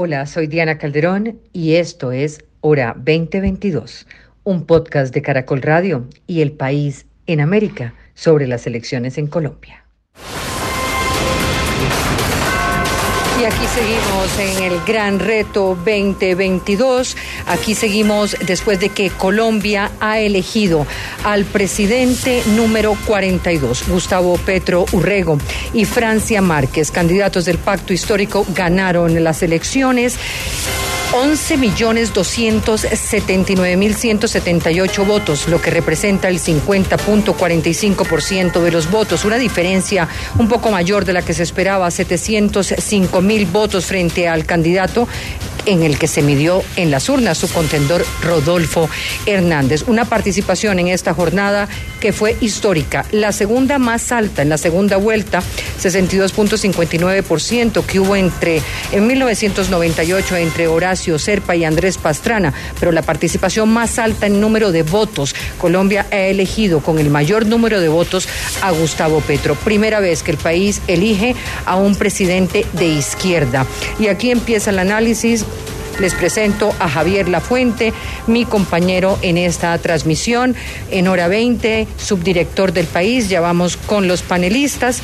Hola, soy Diana Calderón y esto es Hora 2022, un podcast de Caracol Radio y El País en América sobre las elecciones en Colombia. Y aquí seguimos en el gran reto 2022. Aquí seguimos después de que Colombia ha elegido al presidente número 42, Gustavo Petro Urrego, y Francia Márquez, candidatos del pacto histórico, ganaron las elecciones. 11.279.178 votos, lo que representa el 50.45% de los votos, una diferencia un poco mayor de la que se esperaba, 705.000 votos frente al candidato en el que se midió en las urnas su contendor Rodolfo Hernández. Una participación en esta jornada que fue histórica, la segunda más alta en la segunda vuelta, 62.59% que hubo entre en 1998 entre Horacio Y Andrés Pastrana, pero la participación más alta en número de votos. Colombia ha elegido con el mayor número de votos a Gustavo Petro. Primera vez que el país elige a un presidente de izquierda. Y aquí empieza el análisis les presento a Javier Lafuente, mi compañero en esta transmisión, en hora 20, subdirector del país. Ya vamos con los panelistas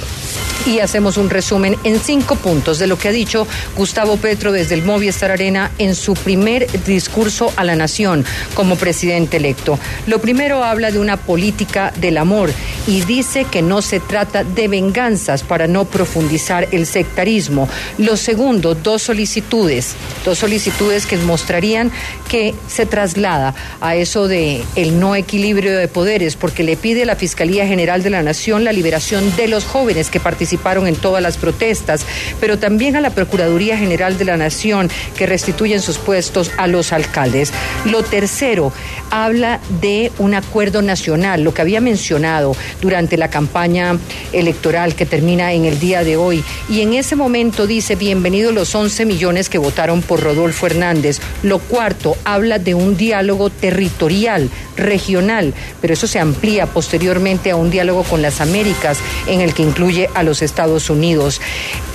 y hacemos un resumen en cinco puntos de lo que ha dicho Gustavo Petro desde el Movistar Arena en su primer discurso a la nación como presidente electo. Lo primero habla de una política del amor y dice que no se trata de venganzas para no profundizar el sectarismo. Lo segundo, dos solicitudes, dos solicitudes que mostrarían que se traslada a eso de el no equilibrio de poderes, porque le pide a la Fiscalía General de la Nación la liberación de los jóvenes que participaron en todas las protestas, pero también a la Procuraduría General de la Nación que restituyen sus puestos a los alcaldes. Lo tercero, habla de un acuerdo nacional, lo que había mencionado durante la campaña electoral que termina en el día de hoy. Y en ese momento dice, bienvenidos los 11 millones que votaron por Rodolfo Hernández. Lo cuarto, habla de un diálogo territorial, regional, pero eso se amplía posteriormente a un diálogo con las Américas en el que incluye a los Estados Unidos.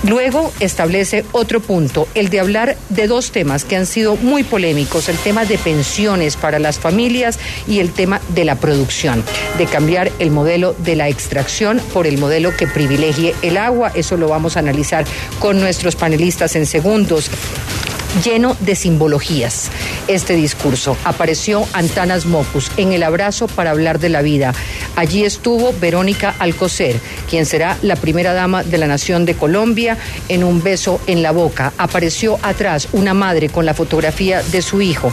Luego establece otro punto, el de hablar de dos temas que han sido muy polémicos, el tema de pensiones para las familias y el tema de la producción, de cambiar el modelo de la extracción por el modelo que privilegie el agua. Eso lo vamos a analizar con nuestros panelistas en segundos lleno de simbologías. Este discurso apareció Antanas Mocus en el abrazo para hablar de la vida. Allí estuvo Verónica Alcocer, quien será la primera dama de la Nación de Colombia, en un beso en la boca. Apareció atrás una madre con la fotografía de su hijo.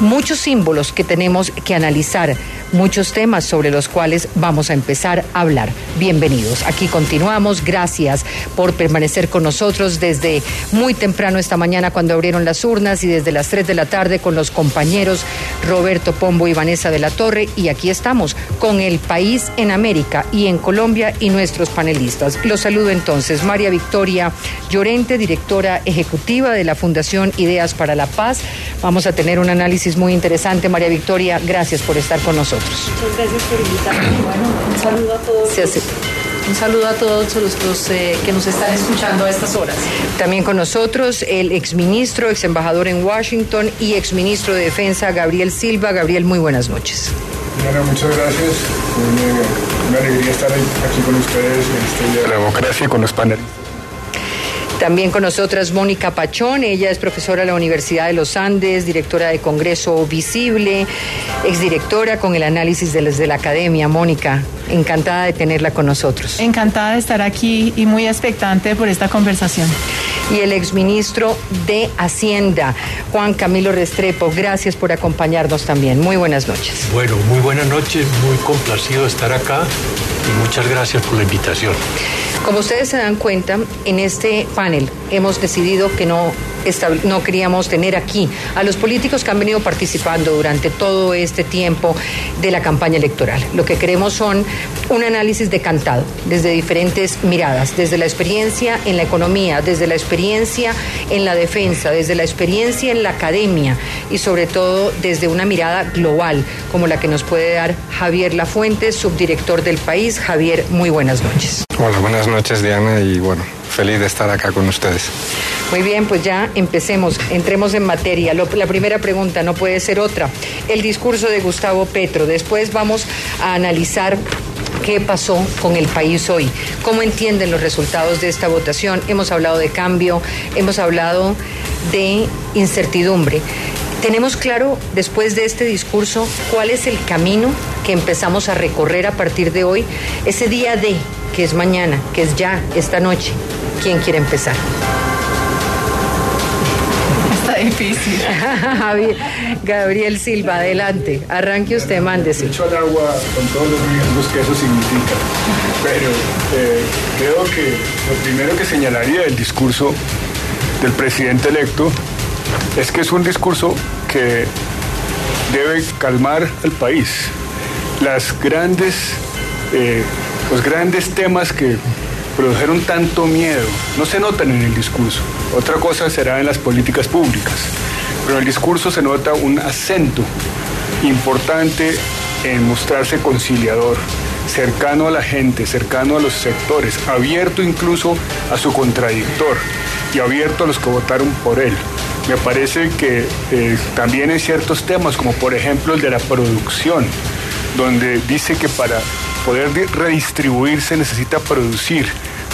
Muchos símbolos que tenemos que analizar, muchos temas sobre los cuales vamos a empezar a hablar. Bienvenidos. Aquí continuamos. Gracias por permanecer con nosotros desde muy temprano esta mañana cuando abrieron las urnas y desde las 3 de la tarde con los compañeros Roberto Pombo y Vanessa de la Torre. Y aquí estamos con el país en América y en Colombia y nuestros panelistas. Los saludo entonces. María Victoria Llorente, directora ejecutiva de la Fundación Ideas para la Paz. Vamos a tener un análisis muy interesante. María Victoria, gracias por estar con nosotros. Muchas gracias por invitarme. Bueno, un saludo a todos. Se hace. Un saludo a todos los, eh, que nos están escuchando a estas horas. También con nosotros el exministro, ex embajador en Washington y exministro de Defensa, Gabriel Silva. Gabriel, muy buenas noches. Bueno, muchas gracias. Una, alegría estar aquí con ustedes en este día de la democracia y con los paneles. También con nosotras Mónica Pachón, ella es profesora de la Universidad de los Andes, directora de Congreso Visible, exdirectora con el análisis de desde la academia. Mónica, encantada de tenerla con nosotros. Encantada de estar aquí y muy expectante por esta conversación. Y el exministro de Hacienda, Juan Camilo Restrepo, gracias por acompañarnos también. Muy buenas noches. Bueno, muy buenas noches, muy complacido de estar acá y muchas gracias por la invitación. Como ustedes se dan cuenta, en este panel hemos decidido que no, no queríamos tener aquí a los políticos que han venido participando durante todo este tiempo de la campaña electoral. Lo que queremos son un análisis decantado desde diferentes miradas, desde la experiencia en la economía, desde la experiencia en la defensa, desde la experiencia en la academia y sobre todo desde una mirada global como la que nos puede dar Javier Lafuente, subdirector del país. Javier, muy buenas noches. Hola, buenas noches Diana y bueno, feliz de estar acá con ustedes. Muy bien, pues ya empecemos, entremos en materia. la primera pregunta no puede ser otra. El discurso de Gustavo Petro. Después vamos a analizar qué pasó con el país hoy, cómo entienden los resultados de esta votación. Hemos hablado de cambio, hemos hablado de incertidumbre. Tenemos claro, después de este discurso, cuál es el camino que empezamos a recorrer a partir de hoy, ese día de, que es mañana, que es ya, esta noche. ¿Quién quiere empezar? Está difícil. Gabriel Silva, adelante. Arranque usted, mándese. Echo al agua con todos los riesgos que eso significa. Pero eh, creo que lo primero que señalaría del discurso del presidente electo es que es un discurso que debe calmar al país. Las grandes, eh, los grandes temas que produjeron tanto miedo no se notan en el discurso. Otra cosa será en las políticas públicas. Pero en el discurso se nota un acento importante en mostrarse conciliador, cercano a la gente, cercano a los sectores, abierto incluso a su contradictor y abierto a los que votaron por él. Me parece que eh, también hay ciertos temas, como por ejemplo el de la producción, donde dice que para poder redistribuirse necesita producir.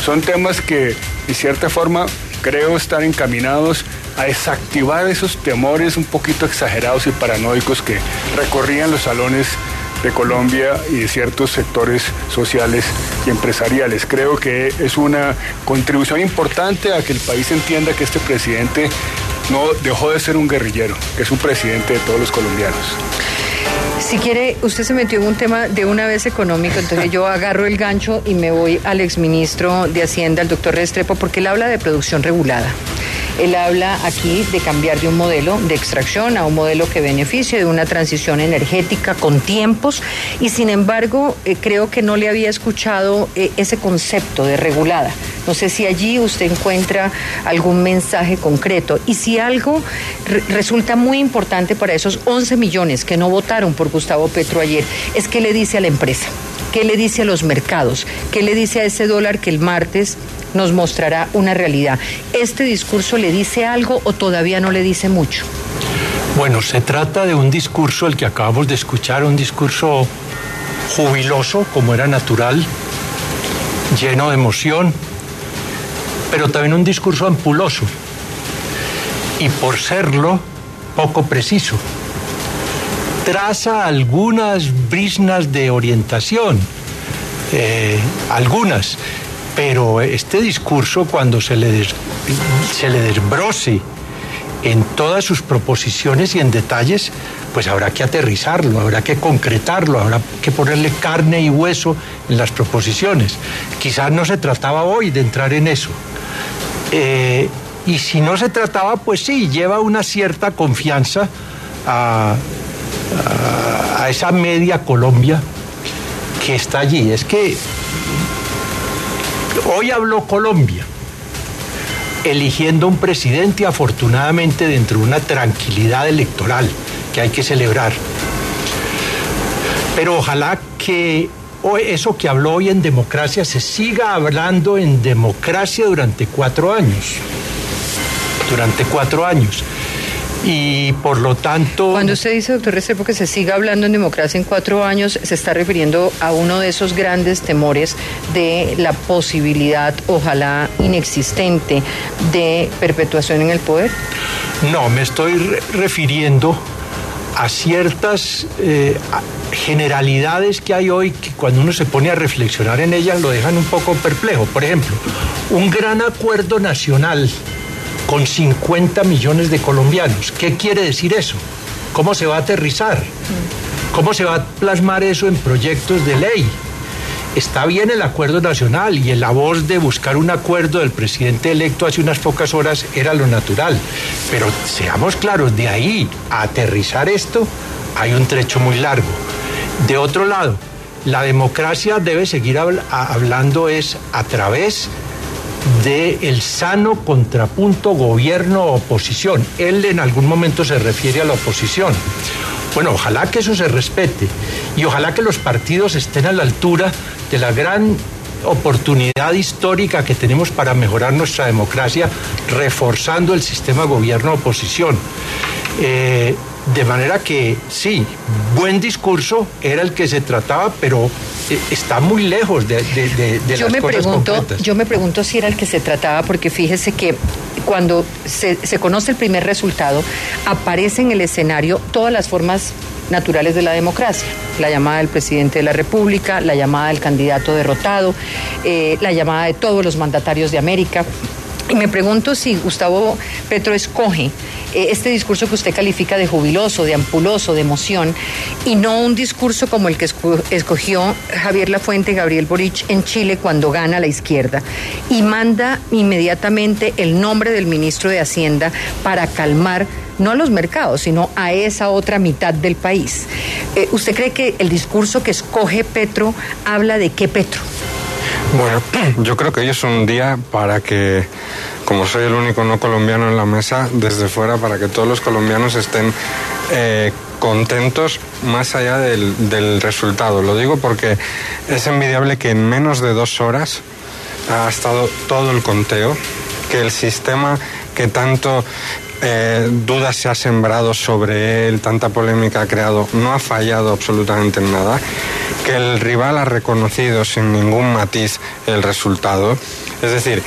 Son temas que, de cierta forma, creo estar encaminados a desactivar esos temores un poquito exagerados y paranoicos que recorrían los salones de Colombia y de ciertos sectores sociales y empresariales. Creo que es una contribución importante a que el país entienda que este presidente no dejó de ser un guerrillero, que es un presidente de todos los colombianos. Si quiere, usted se metió en un tema de una vez económico, entonces yo agarro el gancho y me voy al exministro de Hacienda, el doctor Restrepo, porque él habla de producción regulada. Él habla aquí de cambiar de un modelo de extracción a un modelo que beneficie de una transición energética con tiempos y sin embargo eh, creo que no le había escuchado eh, ese concepto de regulada. No sé si allí usted encuentra algún mensaje concreto y si algo resulta muy importante para esos 11 millones que no votaron por Gustavo Petro ayer, es que le dice a la empresa, qué le dice a los mercados, qué le dice a ese dólar que el martes nos mostrará una realidad. ¿Este discurso le dice algo o todavía no le dice mucho? Bueno, se trata de un discurso, el que acabamos de escuchar, un discurso jubiloso, como era natural, lleno de emoción, pero también un discurso ampuloso y por serlo poco preciso. Traza algunas brisnas de orientación, eh, algunas, pero este discurso cuando se le, se le desbroce en todas sus proposiciones y en detalles, pues habrá que aterrizarlo, habrá que concretarlo, habrá que ponerle carne y hueso en las proposiciones. Quizás no se trataba hoy de entrar en eso. Eh, y si no se trataba, pues sí, lleva una cierta confianza a, a esa media Colombia que está allí. Es que Hoy habló Colombia, eligiendo un presidente afortunadamente dentro de una tranquilidad electoral que hay que celebrar. Pero ojalá que eso que habló hoy en democracia se siga hablando en democracia durante cuatro años. Durante cuatro años y por lo tanto... Cuando usted dice, doctor Restrepo, que se siga hablando en democracia en cuatro años, se está refiriendo a uno de esos grandes temores de la posibilidad, ojalá inexistente, de perpetuación en el poder? No, me estoy refiriendo a ciertas eh, generalidades que hay hoy que cuando uno se pone a reflexionar en ellas lo dejan un poco perplejo. Por ejemplo, un gran acuerdo nacional con 50 millones de colombianos. ¿Qué quiere decir eso? ¿Cómo se va a aterrizar? ¿Cómo se va a plasmar eso en proyectos de ley? Está bien el acuerdo nacional y en la voz de buscar un acuerdo del presidente electo hace unas pocas horas era lo natural. Pero seamos claros, de ahí a aterrizar esto hay un trecho muy largo. De otro lado, la democracia debe seguir hablando es a través del el sano contrapunto gobierno-oposición. Él en algún momento se refiere a la oposición. Bueno, ojalá que eso se respete y ojalá que los partidos estén a la altura de la gran oportunidad histórica que tenemos para mejorar nuestra democracia, reforzando el sistema gobierno-oposición. Eh, de manera que sí, buen discurso era el que se trataba, pero eh, está muy lejos de, yo las me cosas pregunto, concretas. Yo me pregunto si era el que se trataba, porque fíjese que cuando se, se conoce el primer resultado, aparece en el escenario todas las formas naturales de la democracia. La llamada del presidente de la República, la llamada del candidato derrotado, eh, la llamada de todos los mandatarios de América. Y me pregunto si Gustavo Petro escoge eh, este discurso que usted califica de jubiloso, de ampuloso, de emoción, y no un discurso como el que esco- escogió Javier Lafuente y Gabriel Boric en Chile cuando gana la izquierda, y manda inmediatamente el nombre del ministro de Hacienda para calmar no a los mercados, sino a esa otra mitad del país. Eh, ¿Usted cree que el discurso que escoge Petro habla de qué Petro? Bueno, yo creo que hoy es un día para que, como soy el único no colombiano en la mesa, desde fuera, para que todos los colombianos estén eh, contentos más allá del, del resultado. Lo digo porque es envidiable que en menos de dos horas ha estado todo el conteo, que el sistema que tanto eh, dudas se ha sembrado sobre él, tanta polémica ha creado, no ha fallado absolutamente en nada, que el rival ha reconocido sin ningún matiz el resultado, es decir,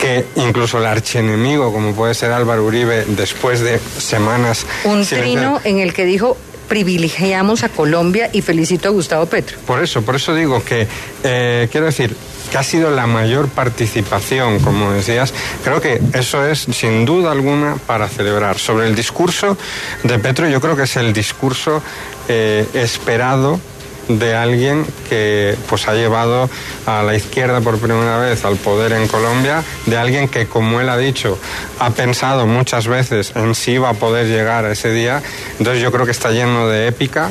que incluso el archienemigo, como puede ser Álvaro Uribe, después de semanas... Un trino en el que dijo privilegiamos a Colombia y felicito a Gustavo Petro. Por eso, por eso digo que, eh, quiero decir, que ha sido la mayor participación, como decías. Creo que eso es, sin duda alguna, para celebrar. Sobre el discurso de Petro, yo creo que es el discurso eh, esperado de alguien que pues ha llevado a la izquierda por primera vez al poder en Colombia, de alguien que como él ha dicho, ha pensado muchas veces en si iba a poder llegar a ese día. Entonces yo creo que está lleno de épica,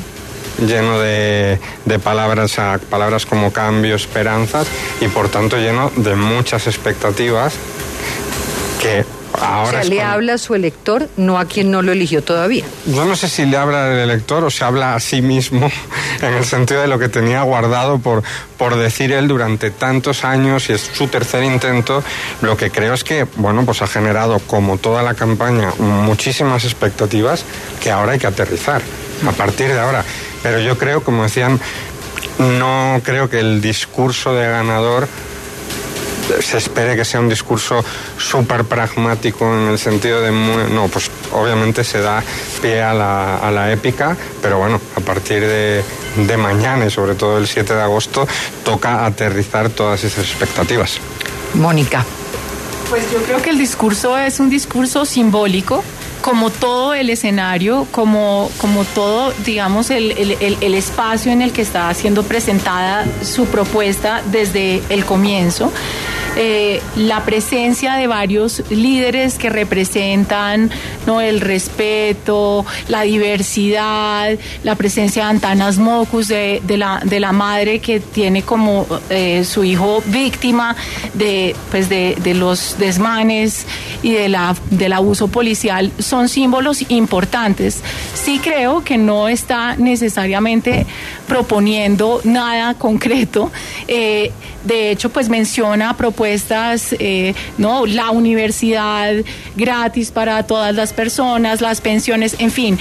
lleno de, de palabras, palabras como cambio, esperanzas y por tanto lleno de muchas expectativas que ahora o sea, le cuando- habla a su elector, no a quien no lo eligió todavía. yo no sé si le habla al elector o se habla a sí mismo en el sentido de lo que tenía guardado por, por decir él durante tantos años y es su tercer intento. Lo que creo es que, bueno, pues ha generado, como toda la campaña, muchísimas expectativas que ahora hay que aterrizar a partir de ahora. Pero yo creo, como decían, no creo que el discurso de ganador se espere que sea un discurso súper pragmático en el sentido de muy- no pues obviamente se da pie a la, a la épica pero bueno a partir de, de mañana y sobre todo el 7 de agosto toca aterrizar todas esas expectativas Mónica. Pues yo creo que el discurso es un discurso simbólico, como todo el escenario, como, como todo, digamos, el, el- el- espacio en el que está siendo presentada su propuesta desde el comienzo. Eh, la presencia de varios líderes que representan ¿no? el respeto, la diversidad, la presencia de Antanas Mocus, de, de la, de la madre que tiene como eh, su hijo víctima de, pues de, de los desmanes y de la, del abuso policial, son símbolos importantes. Sí creo que no está necesariamente proponiendo nada concreto. Eh, de hecho, pues menciona propuestas, eh, ¿no? La universidad gratis para todas las personas, las pensiones, en fin,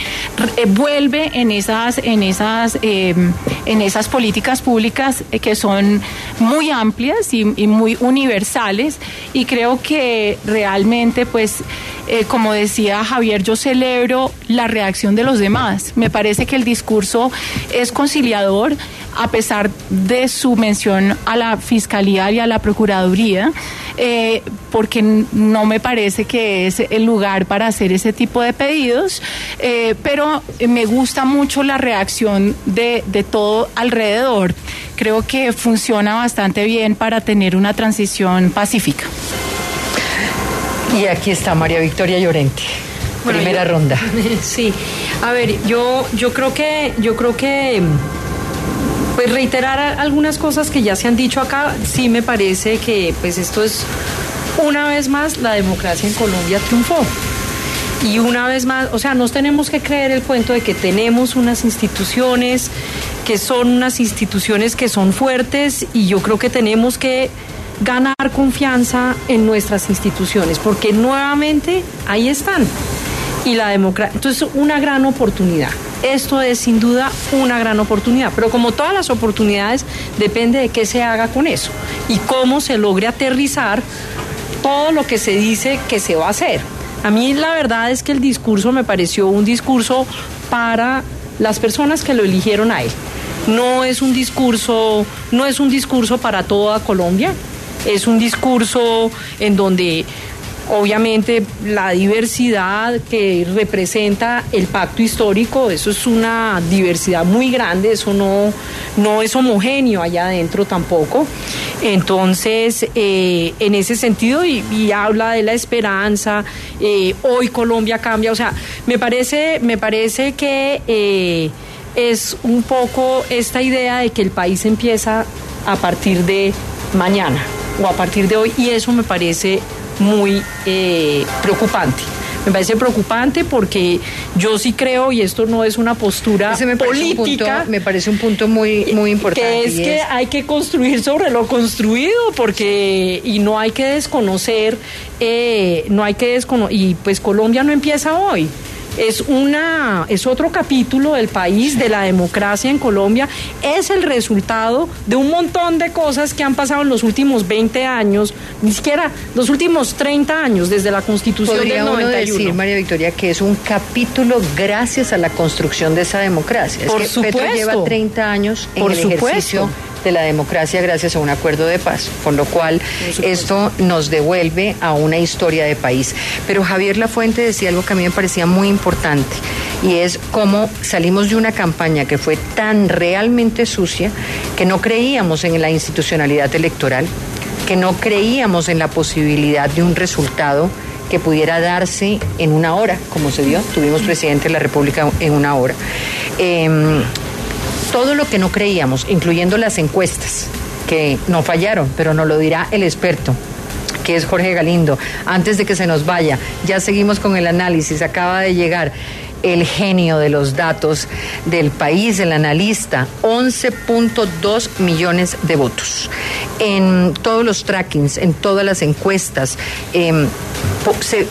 eh, vuelve en esas, en esas, en esas políticas públicas que son muy amplias y muy universales y creo que realmente, pues, eh, como decía Javier, yo celebro la reacción de los demás. Me parece que el discurso es conciliador a pesar de su mención a la Fiscalía y a la Procuraduría, eh, porque no me parece que es el lugar para hacer ese tipo de pedidos, eh, pero me gusta mucho la reacción de, de todo alrededor. Creo que funciona bastante bien para tener una transición pacífica. Y aquí está María Victoria Llorente. Bueno, Primera yo- ronda. Sí, a ver, yo, yo creo que, yo creo que, pues reiterar algunas cosas que ya se han dicho acá, sí me parece que, pues esto es una vez más la democracia en Colombia triunfó. Y una vez más, o sea, nos tenemos que creer el cuento de que tenemos unas instituciones que son unas instituciones que son fuertes y yo creo que tenemos que ganar confianza en nuestras instituciones, porque nuevamente ahí están. Y la democracia, entonces una gran oportunidad. Esto es sin duda una gran oportunidad, pero como todas las oportunidades, depende de qué se haga con eso y cómo se logre aterrizar todo lo que se dice que se va a hacer. A mí la verdad es que el discurso me pareció un discurso para las personas que lo eligieron a él. No es un discurso, no es un discurso para toda Colombia, es un discurso en donde obviamente la diversidad que representa el pacto histórico, eso es una diversidad muy grande, eso no, no es homogéneo allá adentro tampoco. Entonces, eh, en ese sentido, y, habla de la esperanza, eh, hoy Colombia cambia, o sea, me parece, me parece que eh, es un poco esta idea de que el país empieza a partir de mañana o a partir de hoy y eso me parece muy eh, preocupante. Me parece preocupante porque yo sí creo, y esto no es una postura política. me parece un punto muy, muy importante. Que es que hay que construir sobre lo construido, porque, y no hay que desconocer, eh, no hay que desconocer, y pues Colombia no empieza hoy es una es otro capítulo del país de la democracia en Colombia. Es el resultado de un montón de cosas que han pasado en los últimos 20 años ni siquiera los últimos 30 años desde la Constitución ¿Podría del 91 uno decir María Victoria que es un capítulo gracias a la construcción de esa democracia. Por es que supuesto Petro lleva 30 años en por el supuesto. De la democracia gracias a un acuerdo de paz, con lo cual esto nos devuelve a una historia de país. Pero Javier Lafuente decía algo que a mí me parecía muy importante y es cómo salimos de una campaña que fue tan realmente sucia que no creíamos en la institucionalidad electoral, que no creíamos en la posibilidad de un resultado que pudiera darse en una hora, como se dio. Tuvimos presidente de la República en una hora. Eh, todo lo que no creíamos, incluyendo las encuestas, que no fallaron, pero nos lo dirá el experto que es Jorge Galindo. Antes de que se nos vaya, ya seguimos con el análisis. Acaba de llegar el genio de los datos del país, el analista, 11.2 millones de votos. En todos los trackings, en todas las encuestas, eh, se,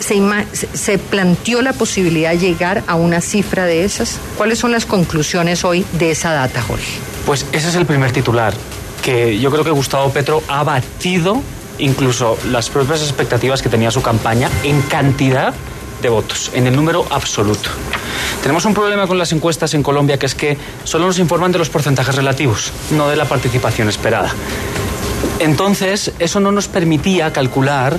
se, planteó la posibilidad de llegar a una cifra de esas. ¿Cuáles son las conclusiones hoy de esa data, Jorge? Pues ese es el primer titular, que yo creo que Gustavo Petro ha batido incluso las propias expectativas que tenía su campaña en cantidad de votos, en el número absoluto. Tenemos un problema con las encuestas en Colombia que es que solo nos informan de los porcentajes relativos, no de la participación esperada. Entonces, eso no nos permitía calcular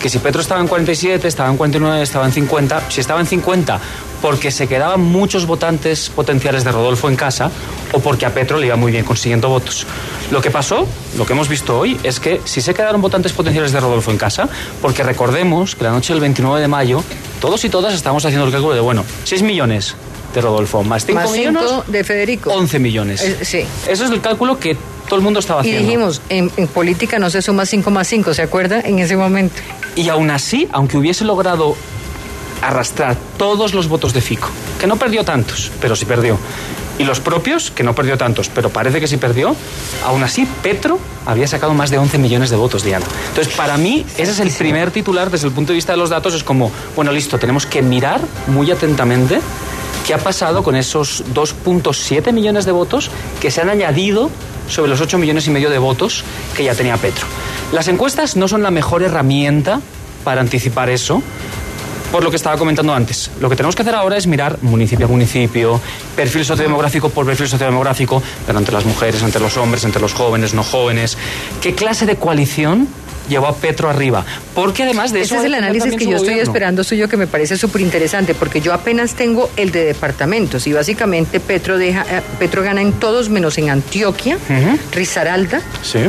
que si Petro estaba en 47, estaba en 49, estaba en 50, si estaba en 50 porque se quedaban muchos votantes potenciales de Rodolfo en casa o porque a Petro le iba muy bien consiguiendo votos. Lo que pasó, lo que hemos visto hoy, es que si se quedaron votantes potenciales de Rodolfo en casa, porque recordemos que la noche del 29 de mayo, todos y todas estamos haciendo el cálculo de, bueno, 6 millones de Rodolfo, más 5 más millones de Federico. 11 millones. Eh, sí. Eso es el cálculo que todo el mundo estaba haciendo. Y dijimos, en, en política no se suma 5 más 5, ¿se acuerda? En ese momento. Y aún así, aunque hubiese logrado arrastrar todos los votos de Fico, que no perdió tantos, pero sí perdió, y los propios, que no perdió tantos, pero parece que sí perdió, aún así Petro había sacado más de 11 millones de votos, Diana. Entonces, para mí, ese es el primer titular desde el punto de vista de los datos, es como, bueno, listo, tenemos que mirar muy atentamente qué ha pasado con esos 2.7 millones de votos que se han añadido sobre los 8 millones y medio de votos que ya tenía Petro. Las encuestas no son la mejor herramienta para anticipar eso, por lo que estaba comentando antes. Lo que tenemos que hacer ahora es mirar municipio a municipio, perfil sociodemográfico por perfil sociodemográfico, pero entre las mujeres, entre los hombres, entre los jóvenes, no jóvenes. ¿Qué clase de coalición llevó a Petro arriba. Porque además de eso. Ese es el análisis que yo estoy esperando suyo que me parece súper interesante, porque yo apenas tengo el de departamentos y básicamente Petro, deja, eh, Petro gana en todos menos en Antioquia, uh -huh. Risaralda sí.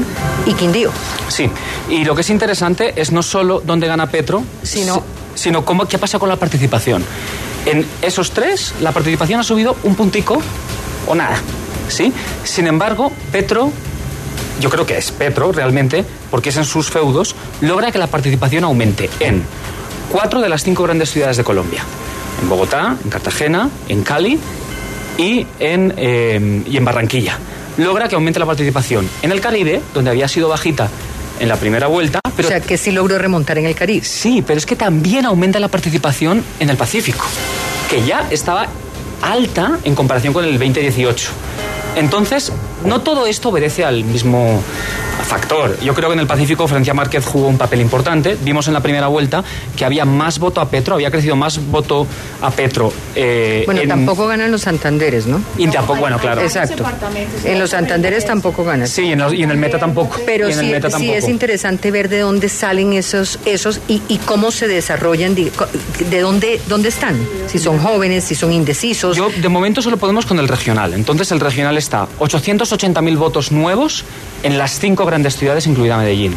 y Quindío. Sí, y lo que es interesante es no solo dónde gana Petro, sino, sino cómo, qué pasa con la participación. En esos tres, la participación ha subido un puntico o nada. ¿sí? Sin embargo, Petro yo creo que es Petro realmente, porque es en sus feudos, logra que la participación aumente en cuatro de las cinco grandes ciudades de Colombia. En Bogotá, en Cartagena, en Cali y en, eh, y en Barranquilla. Logra que aumente la participación. En el Caribe, donde había sido bajita en la primera vuelta, pero o sea, que sí logró remontar en el Caribe. Sí, pero es que también aumenta la participación en el Pacífico, que ya estaba alta en comparación con el 2018. Entonces, no todo esto obedece al mismo factor. Yo creo que en el Pacífico Francia Márquez jugó un papel importante. Vimos en la primera vuelta que había más voto a Petro, había crecido más voto a Petro. Eh, bueno, en... tampoco ganan los Santanderes, ¿no? Y tampoco, bueno, claro. Exacto. En los Santanderes tampoco ganan. Sí, en los, y en el Meta tampoco. Pero sí, sí, es interesante ver de dónde salen esos, esos y, y cómo se desarrollan, de, de, dónde, dónde están. Si son jóvenes, si son indecisos. Yo, de momento, solo podemos con el regional. Entonces, el regional está 880.000 votos nuevos en las cinco grandes ciudades, incluida Medellín,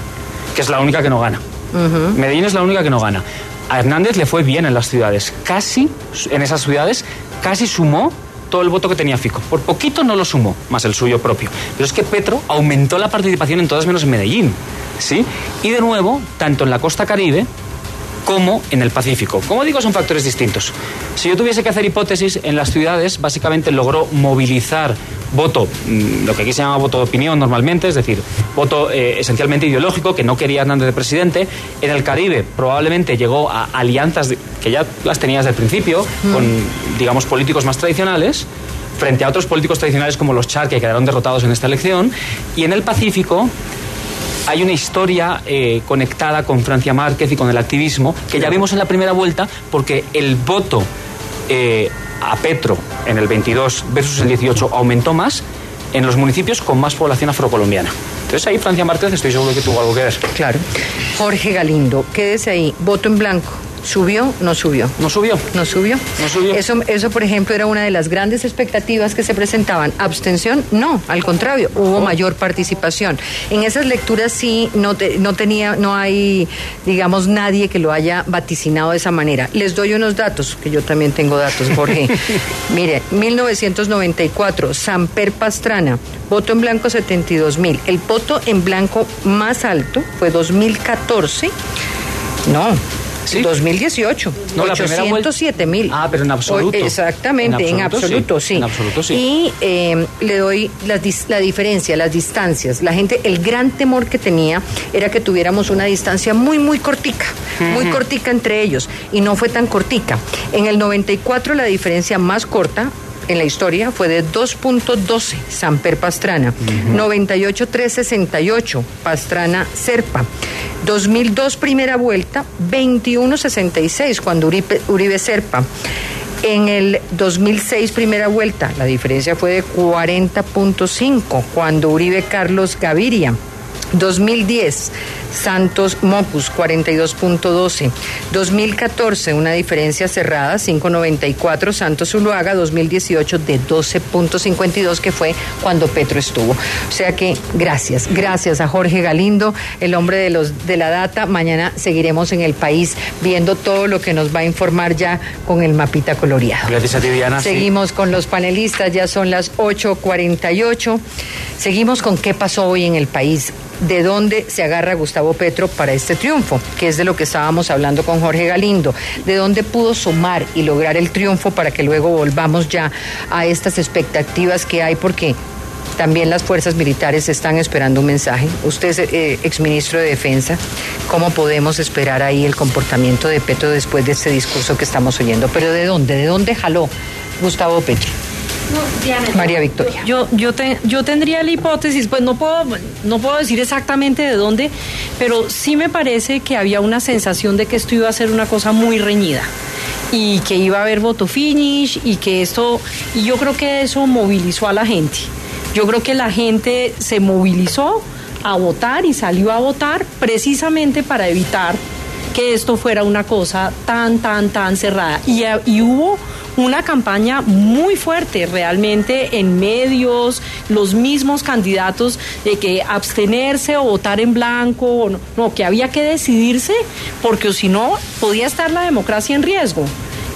que es la única que no gana. Uh -huh. Medellín es la única que no gana. A Hernández le fue bien en las ciudades. Casi, en esas ciudades, casi sumó todo el voto que tenía Fico. Por poquito no lo sumó, más el suyo propio. Pero es que Petro aumentó la participación en todas menos en Medellín. ¿sí? Y de nuevo, tanto en la costa caribe como en el Pacífico. Como digo, son factores distintos. Si yo tuviese que hacer hipótesis, en las ciudades básicamente logró movilizar voto, lo que aquí se llama voto de opinión normalmente, es decir, voto eh, esencialmente ideológico, que no quería Hernández de presidente. En el Caribe probablemente llegó a alianzas de, que ya las tenía desde el principio, mm. con, digamos, políticos más tradicionales frente a otros políticos tradicionales como los Char, que quedaron derrotados en esta elección. Y en el Pacífico, hay una historia eh, conectada con Francia Márquez y con el activismo que ya vimos en la primera vuelta porque el voto eh, a Petro en el 22 versus el 18 aumentó más en los municipios con más población afrocolombiana. Entonces ahí Francia Márquez estoy seguro que tuvo algo que ver. Claro. Jorge Galindo, quédese ahí, voto en blanco. ¿Subió? No subió. No subió. No subió. No subió. Eso, eso, por ejemplo, era una de las grandes expectativas que se presentaban. ¿Abstención? No, al contrario, hubo oh. mayor participación. En esas lecturas sí no, te, no tenía, no hay, digamos, nadie que lo haya vaticinado de esa manera. Les doy unos datos, que yo también tengo datos, Jorge. Mire, 1994, Samper Pastrana, voto en blanco 72 mil. El voto en blanco más alto fue 2014. No, ¿Sí? 2018. No, 807 mil. Ah, pero en absoluto. Exactamente, en absoluto, en absoluto, sí. sí. En absoluto, sí. Y eh, le doy la, la, diferencia, las distancias. La gente, el gran temor que tenía era que tuviéramos una distancia muy, muy cortica, uh -huh. muy cortica entre ellos. Y no fue tan cortica. En el 94 la diferencia más corta en la historia fue de 2.12 Samper Pastrana, uh -huh. 98.368 Pastrana Serpa. 2002 primera vuelta, 21.66 cuando Uribe, Uribe Serpa. En el 2006 primera vuelta, la diferencia fue de 40.5 cuando Uribe Carlos Gaviria. 2010, Santos Mopus 42.12. 2014, una diferencia cerrada, 5.94. Santos Zuluaga 2018 de 12.52, que fue cuando Petro estuvo. O sea que gracias, gracias a Jorge Galindo, el hombre de, los, de la data. Mañana seguiremos en el país viendo todo lo que nos va a informar ya con el mapita coloreado. Gracias a ti, Diana. Seguimos sí. con los panelistas, ya son las 8.48. Seguimos con qué pasó hoy en el país de dónde se agarra Gustavo Petro para este triunfo, que es de lo que estábamos hablando con Jorge Galindo, de dónde pudo sumar y lograr el triunfo para que luego volvamos ya a estas expectativas que hay, porque también las fuerzas militares están esperando un mensaje. Usted es eh, exministro de Defensa. ¿Cómo podemos esperar ahí el comportamiento de Petro después de este discurso que estamos oyendo? Pero ¿de dónde? ¿De dónde jaló Gustavo Petro? María Victoria. Yo, yo, yo tendría la hipótesis, pues no puedo, no puedo decir exactamente de dónde, pero sí me parece que había una sensación de que esto iba a ser una cosa muy reñida y que iba a haber voto finish y que esto, y yo creo que eso movilizó a la gente. Yo creo que la gente se movilizó a votar y salió a votar precisamente para evitar que esto fuera una cosa tan, tan, tan cerrada. Y, y hubo una campaña muy fuerte realmente en medios, los mismos candidatos de que abstenerse o votar en blanco, no, no que había que decidirse porque si no podía estar la democracia en riesgo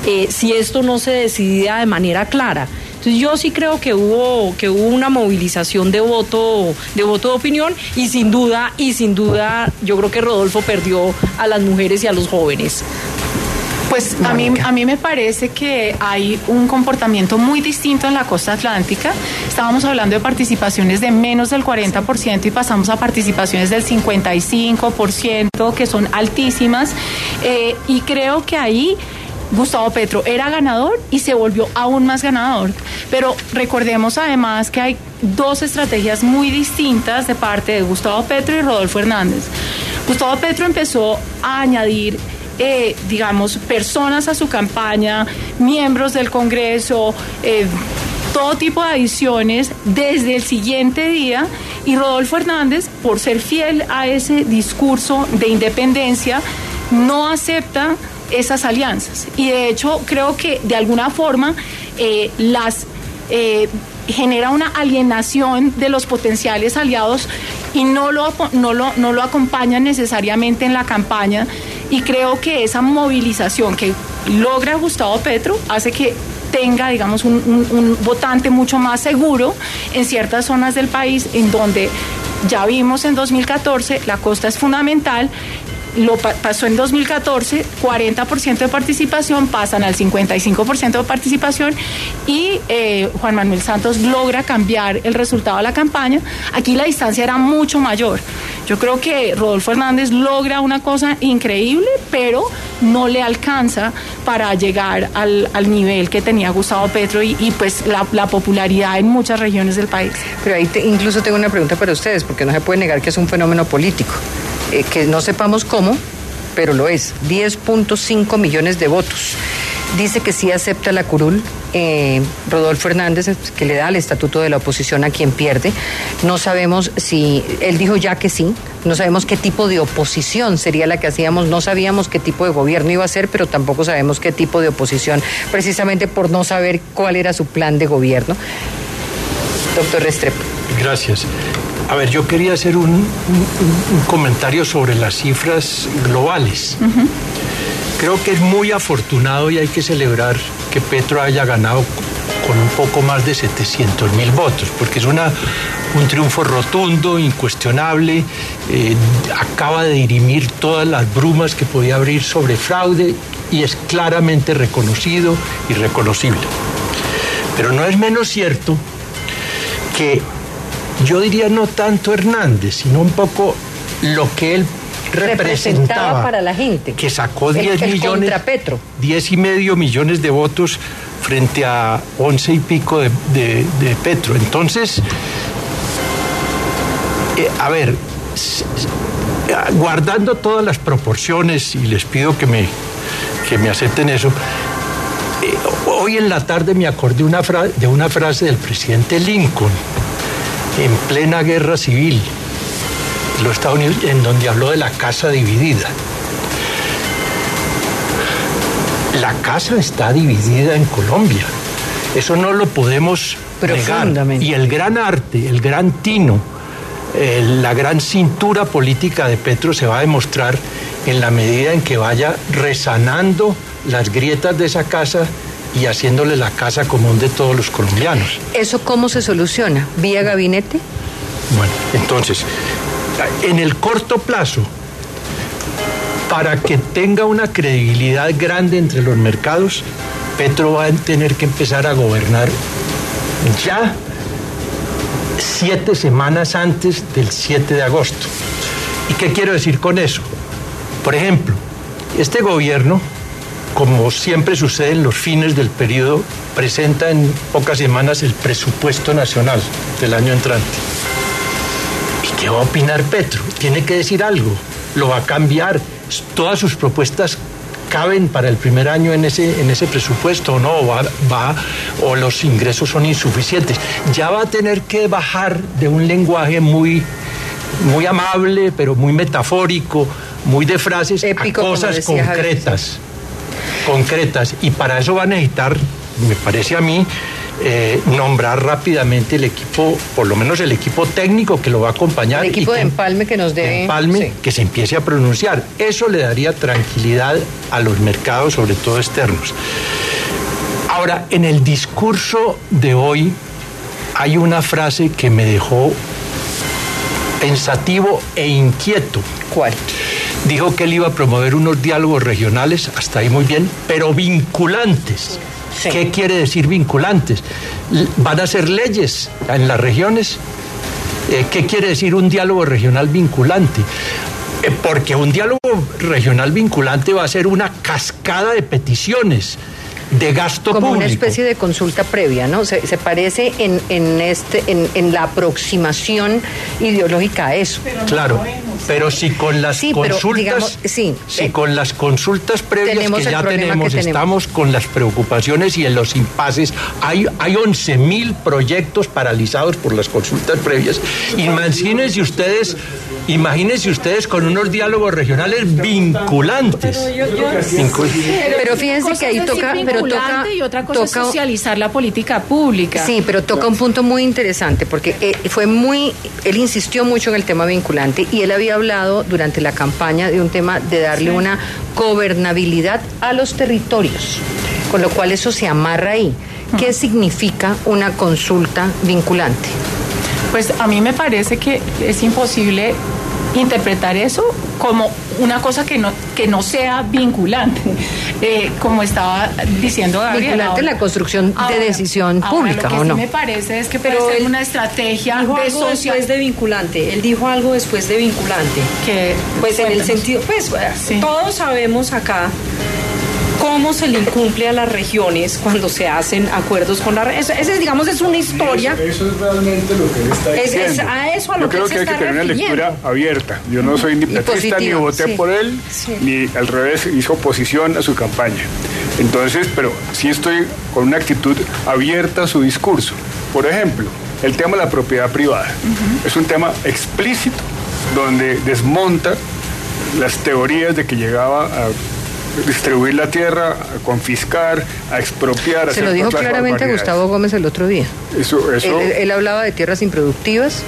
eh, si esto no se decidía de manera clara. Entonces yo sí creo que hubo que hubo una movilización de voto de voto de opinión y sin duda y sin duda yo creo que Rodolfo perdió a las mujeres y a los jóvenes. Pues a mí, a mí me parece que hay un comportamiento muy distinto en la costa atlántica. Estábamos hablando de participaciones de menos del 40% y pasamos a participaciones del 55%, que son altísimas. Eh, y creo que ahí Gustavo Petro era ganador y se volvió aún más ganador. Pero recordemos además que hay dos estrategias muy distintas de parte de Gustavo Petro y Rodolfo Hernández. Gustavo Petro empezó a añadir eh, digamos, personas a su campaña, miembros del Congreso, eh, todo tipo de adiciones desde el siguiente día y Rodolfo Hernández, por ser fiel a ese discurso de independencia, no acepta esas alianzas. Y de hecho creo que de alguna forma eh, las genera una alienación de los potenciales aliados y no lo, no lo, no lo acompañan necesariamente en la campaña y creo que esa movilización que logra Gustavo Petro hace que tenga, digamos, un, votante mucho más seguro en ciertas zonas del país en donde ya vimos en 2014, la costa es fundamental lo pasó en 2014, 40% de participación, pasan al 55% de participación y eh, Juan Manuel Santos logra cambiar el resultado de la campaña. Aquí la distancia era mucho mayor. Yo creo que Rodolfo Hernández logra una cosa increíble, pero no le alcanza para llegar al, nivel que tenía Gustavo Petro y, pues la, popularidad en muchas regiones del país. Pero ahí incluso tengo una pregunta para ustedes, porque no se puede negar que es un fenómeno político. Eh, que no sepamos cómo, pero lo es, 10.5 millones de votos. Dice que sí acepta la curul eh, Rodolfo Hernández, que le da el estatuto de la oposición a quien pierde. No sabemos si, él dijo ya que sí, no sabemos qué tipo de oposición sería la que hacíamos, no sabíamos qué tipo de gobierno iba a ser, pero tampoco sabemos qué tipo de oposición, precisamente por no saber cuál era su plan de gobierno. Doctor Restrepo. Gracias. A ver, yo quería hacer un, comentario sobre las cifras globales. Creo que es muy afortunado y hay que celebrar que Petro haya ganado con un poco más de 700 mil votos, porque es una, un triunfo rotundo, incuestionable, eh, acaba de dirimir todas las brumas que podía abrir sobre fraude y es claramente reconocido y reconocible. Pero no es menos cierto que yo diría no tanto Hernández, sino un poco lo que él representaba, para la gente. Que sacó 10 millones, 10 y medio millones de votos frente a 11 y pico de, Petro. Entonces, eh, a ver, guardando todas las proporciones, y les pido que me, que me acepten eso, eh, hoy en la tarde me acordé una de una frase del presidente Lincoln en plena guerra civil, los Estados Unidos, en donde habló de la casa dividida. La casa está dividida en Colombia. Eso no lo podemos negar. Y el gran arte, el gran tino, eh, la gran cintura política de Petro se va a demostrar en la medida en que vaya resanando las grietas de esa casa y haciéndole la casa común de todos los colombianos. ¿Eso cómo se soluciona? ¿Vía gabinete? Bueno, entonces, en el corto plazo, para que tenga una credibilidad grande entre los mercados, Petro va a tener que empezar a gobernar ya siete semanas antes del 7 de agosto. ¿Y qué quiero decir con eso? Por ejemplo, este gobierno como siempre sucede en los fines del periodo, presenta en pocas semanas el presupuesto nacional del año entrante. ¿Y qué va a opinar Petro? Tiene que decir algo, lo va a cambiar. Todas sus propuestas caben para el primer año en ese, en ese presupuesto o no, va, va, o los ingresos son insuficientes. Ya va a tener que bajar de un lenguaje muy, muy amable, pero muy metafórico, muy de frases a cosas concretas concretas y para eso va a necesitar, me parece a mí, eh, nombrar rápidamente el equipo, por lo menos el equipo técnico que lo va a acompañar. El equipo de empalme que nos debe. empalme que se empiece a pronunciar. Eso le daría tranquilidad a los mercados, sobre todo externos. Ahora, en el discurso de hoy hay una frase que me dejó pensativo e inquieto. ¿Cuál? Dijo que él iba a promover unos diálogos regionales, hasta ahí muy bien, pero vinculantes. ¿Qué quiere decir vinculantes? ¿Van a ser leyes en las regiones? Eh, ¿Qué quiere decir un diálogo regional vinculante? Eh, porque un diálogo regional vinculante va a ser una cascada de peticiones de gasto como público. una especie de consulta previa, ¿no? Se, se parece en, en este, en, en la aproximación ideológica a eso. Claro, pero si con las Sí, pero, consultas, digamos, sí, si eh, con las consultas previas que ya tenemos, que tenemos. estamos con las preocupaciones y en los impases, hay, hay 11 mil proyectos paralizados por las consultas previas. Imagínense ustedes, imagínense ustedes con unos diálogos regionales vinculantes. Vincul- Pero fíjense que ahí toca, pero toca, y otra cosa toca- es socializar la política pública. Sí, pero toca un punto muy interesante porque eh, fue muy, él insistió mucho en el tema vinculante y él había hablado durante la campaña de un tema de darle una gobernabilidad a los territorios, con lo cual eso se amarra ahí. ¿Qué significa una consulta vinculante? Pues a mí me parece que es imposible interpretar eso como una cosa que no, que no sea vinculante, Eh, como estaba diciendo Gabriel. Vinculante la construcción de decisión ahora, pública, Lo que ¿o sí no? me parece es que Pero puede ser una estrategia Dijo de algo social después de vinculante. Él dijo algo después de vinculante. que Pues en el sentido, pues Sí. todos sabemos acá cómo se le incumple a las regiones cuando se hacen acuerdos con la ese, ese, digamos es una historia. Eso, eso es realmente lo que él está Es- es diciendo. a eso a lo Yo que creo él que se hay que tener una lectura abierta. Yo no soy ni Y petrista ni voté sí. por él, Sí. ni al revés hizo oposición a su campaña. Entonces, pero sí estoy con una actitud abierta a su discurso. Por ejemplo, el tema de la propiedad privada. Es un tema explícito donde desmonta las teorías de que llegaba a distribuir la tierra, a confiscar, a expropiar. Se lo dijo claramente a. Gustavo Gómez el otro día. Eso, eso, Él, él hablaba de tierras improductivas,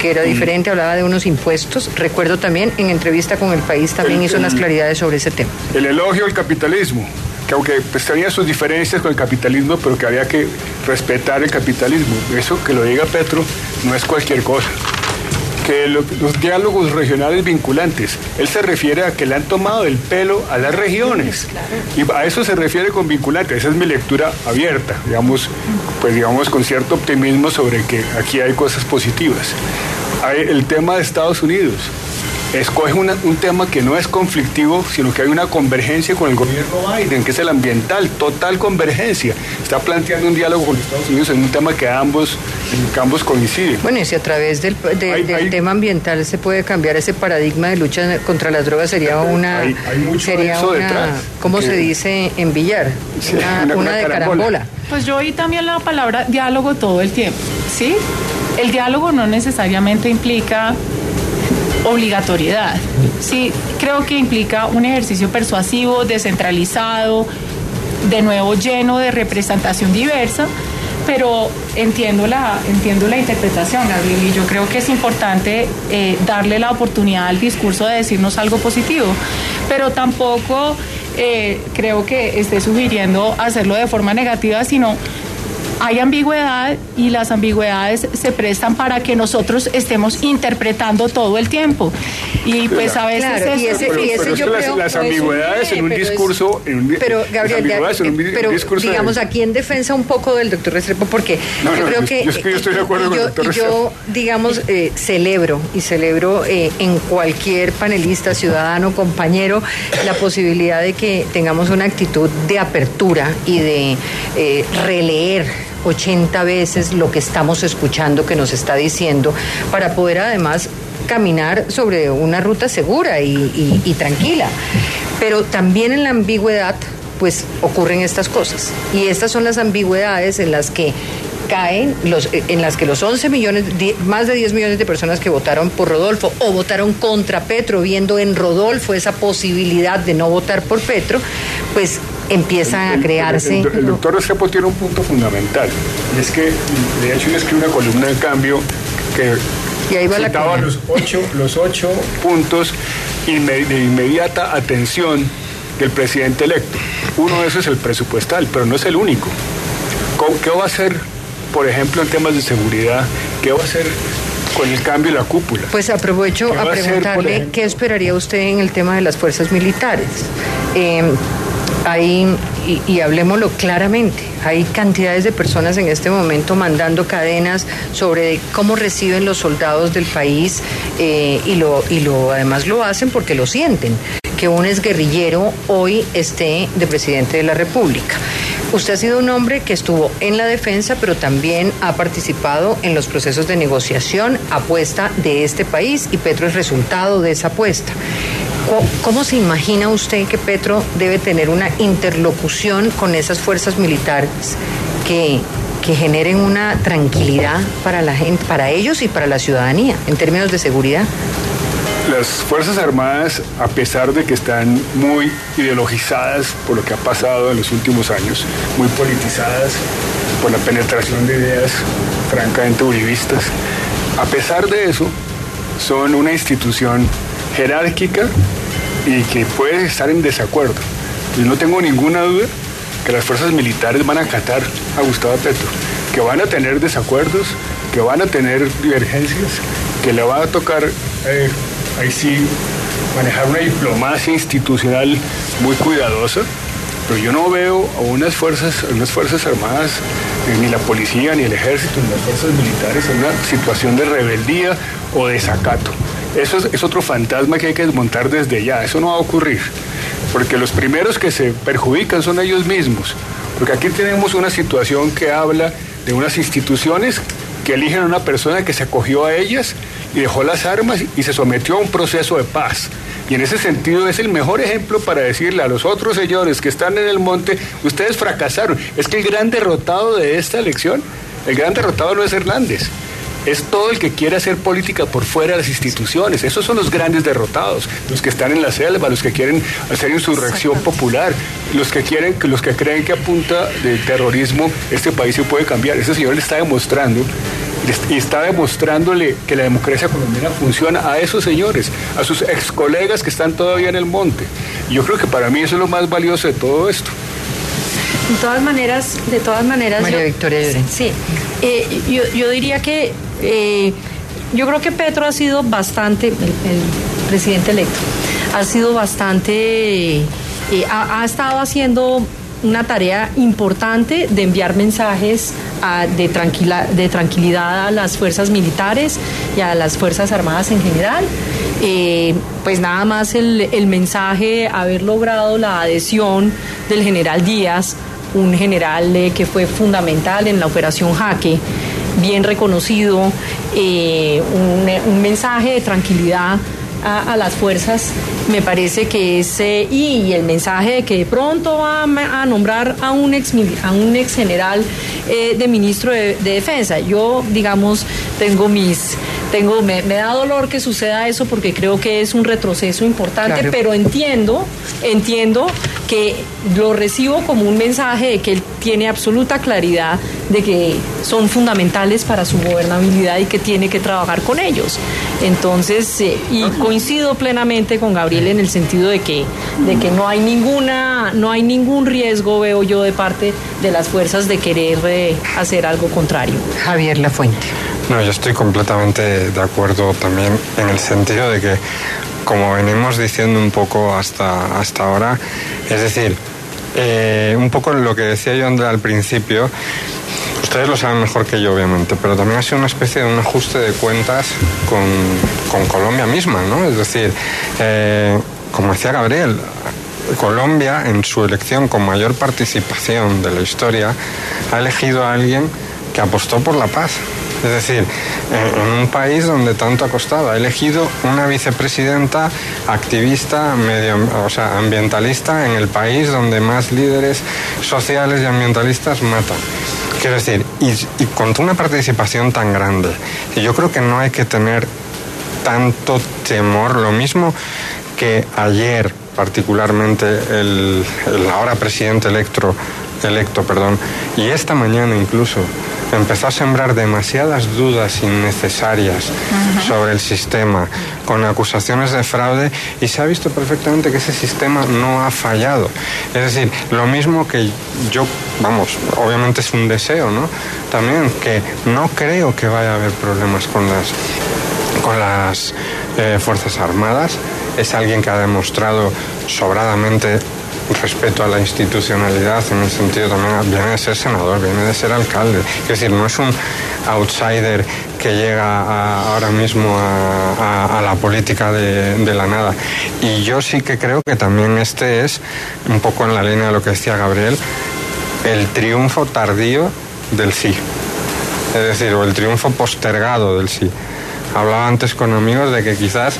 que Mm. era diferente, hablaba de unos impuestos. Recuerdo también en entrevista con el país también El- hizo unas claridades sobre ese tema. el elogio al capitalismo, que aunque pues, tenía sus diferencias con el capitalismo, pero que había que respetar el capitalismo. Eso que lo diga Petro no es cualquier cosa. Que lo- los diálogos regionales vinculantes, él se refiere a que le han tomado el pelo a las regiones. Y a eso se refiere con vinculante. Esa es mi lectura abierta, digamos, pues digamos con cierto optimismo sobre que aquí hay cosas positivas. Hay el tema de Estados Unidos escoge una- un tema que no es conflictivo, sino que hay una convergencia con el gobierno Biden, que es el ambiental, total convergencia. Está planteando un diálogo con Estados Unidos en un tema que ambos, en que ambos coinciden. Bueno, y si a través del, de- Hay- del hay- tema ambiental se puede cambiar ese paradigma de lucha contra las drogas, sería una. Hay- hay mucho de sería una. detrás, ¿Cómo que- se dice en Villar? Sí, una, una- una una de carambola. carambola. Pues yo oí también la palabra diálogo todo el tiempo, ¿sí? El diálogo no necesariamente implica obligatoriedad, sí, creo que implica un ejercicio persuasivo, descentralizado, de nuevo lleno de representación diversa, pero entiendo la, entiendo la interpretación, Gabriel, y yo creo que es importante eh, darle la oportunidad al discurso de decirnos algo positivo, pero tampoco eh, creo que esté sugiriendo hacerlo de forma negativa, sino hay ambigüedad y las ambigüedades se prestan para que nosotros estemos interpretando todo el tiempo. Y pues a veces Claro, y eso- ese- pero, y ese pero es yo que las, creo- las ambigüedades en un pero es- discurso, en un, Pero Gabriel, ya- ambigüedades en un, di- pero discurso de- digamos aquí en defensa un poco del doctor Restrepo, porque No, yo no, creo yo- que yo es que yo estoy de acuerdo y con el yo, doctor y yo, Restrepo. digamos eh, celebro y celebro eh, en cualquier panelista, ciudadano, compañero, la posibilidad de que tengamos una actitud de apertura y de eh, releer 80 veces lo que estamos escuchando que nos está diciendo para poder además caminar sobre una ruta segura y, tranquila. Pero también en la ambigüedad, pues ocurren estas cosas. Y estas son las ambigüedades en las que caen los en las que los 11 millones más de 10 millones de personas que votaron por Rodolfo o votaron contra Petro viendo en Rodolfo esa posibilidad de no votar por Petro pues empiezan a crearse El, el doctor Restrepo tiene un punto fundamental, y es que, de hecho, yo escribí una columna en cambio que Y ahí va la citaba cuña. los ocho, los ocho puntos inme- de inmediata atención del presidente electo. Uno de esos es el presupuestal, pero no es el único. ¿Cómo- ¿Qué va a hacer, por ejemplo, en temas de seguridad? ¿Qué va a hacer con el cambio de la cúpula. Pues aprovecho ¿Qué a a hacer, preguntarle ejemplo? qué esperaría usted en el tema de las fuerzas militares. Eh, hay, y, y hablemoslo claramente, hay cantidades de personas en este momento mandando cadenas sobre cómo reciben los soldados del país eh, y, lo, y lo además lo hacen porque lo sienten, que un exguerrillero hoy esté de presidente de la República. Usted ha sido un hombre que estuvo en la defensa, pero también ha participado en los procesos de negociación, apuesta de este país y Petro es resultado de esa apuesta. ¿Cómo- ¿Cómo se imagina usted que Petro debe tener una interlocución con esas fuerzas militares que, que generen una tranquilidad para la gente, para ellos y para la ciudadanía en términos de seguridad? Las Fuerzas Armadas, a pesar de que están muy ideologizadas por lo que ha pasado en los últimos años, muy politizadas por la penetración de ideas francamente uribistas, a pesar de eso, son una institución jerárquica y que puede estar en desacuerdo. Y no tengo ninguna duda que las fuerzas militares van a acatar a Gustavo Petro, que van a tener desacuerdos, que van a tener divergencias, que le va a tocar, eh, ahí sí, manejar una diplomacia institucional muy cuidadosa, pero yo no veo a unas fuerzas, a unas fuerzas armadas, eh, ni la policía, ni el ejército, ni las fuerzas militares en una situación de rebeldía o desacato. Eso es, otro fantasma que hay que desmontar desde ya. Eso no va a ocurrir. Porque los primeros que se perjudican son ellos mismos. Porque aquí tenemos una situación que habla de unas instituciones que eligen a una persona que se acogió a ellas y dejó las armas y se sometió a un proceso de paz. Y en ese sentido es el mejor ejemplo para decirle a los otros señores que están en el monte, ustedes fracasaron. Es que el gran derrotado de esta elección, el gran derrotado no es Hernández, es todo el que quiere hacer política por fuera de las instituciones. Esos son los grandes derrotados, los que están en la selva, los que quieren hacer insurrección popular, los que quieren, los que creen que a punta del terrorismo este país se puede cambiar. Ese señor le está demostrando y está demostrándole que la democracia colombiana funciona a esos señores, a sus ex colegas que están todavía en el monte. Yo creo que para mí eso es lo más valioso de todo esto. De todas maneras, de todas maneras. María yo- Victoria. Sí. Eh, yo, yo diría que eh, yo creo que Petro ha sido bastante, el, el presidente electo, ha sido bastante, eh, ha, ha estado haciendo una tarea importante de enviar mensajes a- de, tranquila- de tranquilidad a las fuerzas militares y a las fuerzas armadas en general. Eh, pues nada más el, el mensaje, haber logrado la adhesión del general Díaz, un general eh, que fue fundamental en la operación Jaque, bien reconocido, eh, un, mensaje de tranquilidad a, las fuerzas, me parece que es, eh, y, el mensaje de que de pronto va a, nombrar a un ex, a un ex general de ministro de defensa. Yo, digamos, tengo mis, tengo, me, me da dolor que suceda eso porque creo que es un retroceso importante, Claro. pero entiendo, entiendo que lo recibo como un mensaje de que él tiene absoluta claridad de que son fundamentales para su gobernabilidad y que tiene que trabajar con ellos. Entonces, eh, y coincido plenamente con Gabriel en el sentido de que, de que no hay ninguna, no hay ningún riesgo, veo yo, de parte de las fuerzas de querer eh, hacer algo contrario. Javier Lafuente. No, yo estoy completamente de acuerdo también en el sentido de que, como venimos diciendo un poco hasta, hasta ahora, es decir, eh, un poco lo que decía yo Andrea, al principio, ustedes lo saben mejor que yo obviamente, pero también ha sido una especie de un ajuste de cuentas con, con Colombia misma, ¿no? Es decir, eh, como decía Gabriel, Colombia en su elección con mayor participación de la historia ha elegido a alguien que apostó por la paz. Es decir, en, un país donde tanto ha costado, ha elegido una vicepresidenta activista, medio, o sea, ambientalista en el país donde más líderes sociales y ambientalistas matan. Quiero decir, y, con una participación tan grande, yo creo que no hay que tener tanto temor, lo mismo que ayer particularmente el, el ahora presidente electro, electo, perdón, y esta mañana incluso empezó a sembrar demasiadas dudas innecesarias sobre el sistema, con acusaciones de fraude, y se ha visto perfectamente que ese sistema no ha fallado. Es decir, lo mismo que yo, vamos, obviamente es un deseo, ¿no? También que no creo que vaya a haber problemas con las, con las eh, Fuerzas Armadas. Es alguien que ha demostrado sobradamente respeto a la institucionalidad, en el sentido también viene de ser senador, viene de ser alcalde. Es decir, no es un outsider que llega ahora mismo a, la política de, de, la nada. Y yo sí que creo que también este es, un poco en la línea de lo que decía Gabriel, el triunfo tardío del sí. Es decir, o el triunfo postergado del sí. Hablaba antes con amigos de que quizás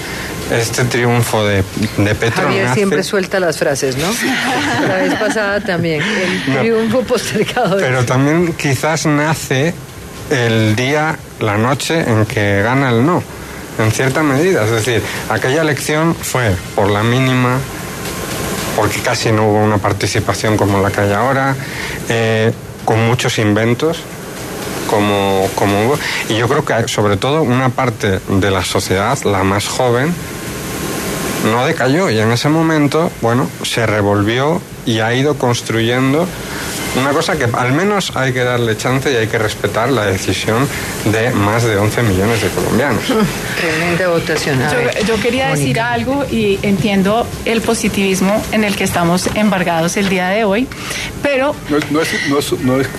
este triunfo de, de Petro Javier siempre suelta las frases, ¿no? La vez pasada también, el triunfo postergado. Pero también quizás nace el día, la noche en que gana el no, en cierta medida. Es decir, aquella elección fue por la mínima, porque casi no hubo una participación como la que hay ahora, eh, con muchos inventos, como, como. Y yo creo que sobre todo una parte de la sociedad, la más joven, no decayó y en ese momento, bueno, se revolvió y ha ido construyendo una cosa que al menos hay que darle chance y hay que respetar la decisión de más de 11 millones de colombianos. Tremenda votación. Yo, quería decir algo y entiendo el positivismo en el que estamos embargados el día de hoy, pero... No,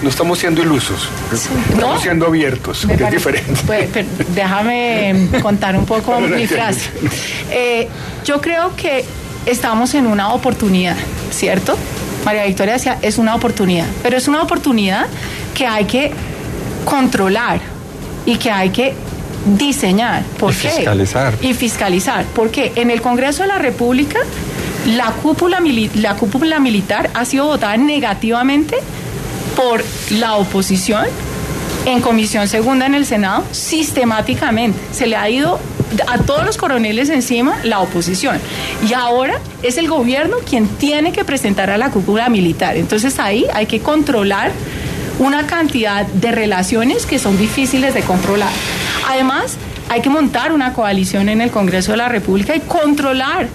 estamos siendo ilusos, estamos siendo abiertos, que es diferente. Pues, déjame contar un poco mi frase. Eh, yo creo que estamos en una oportunidad, ¿cierto? María Victoria decía, es una oportunidad, pero es una oportunidad que hay que controlar y que hay que diseñar. ¿Por y fiscalizar. Y fiscalizar. Porque en el Congreso de la República la cúpula, la cúpula militar ha sido votada negativamente por la oposición en comisión segunda en el Senado sistemáticamente. Se le ha ido a todos los coroneles encima la oposición. Y ahora es el gobierno quien tiene que presentar a la cúpula militar. Entonces ahí hay que controlar una cantidad de relaciones que son difíciles de controlar. Además, hay que montar una coalición en el Congreso de la República y controlar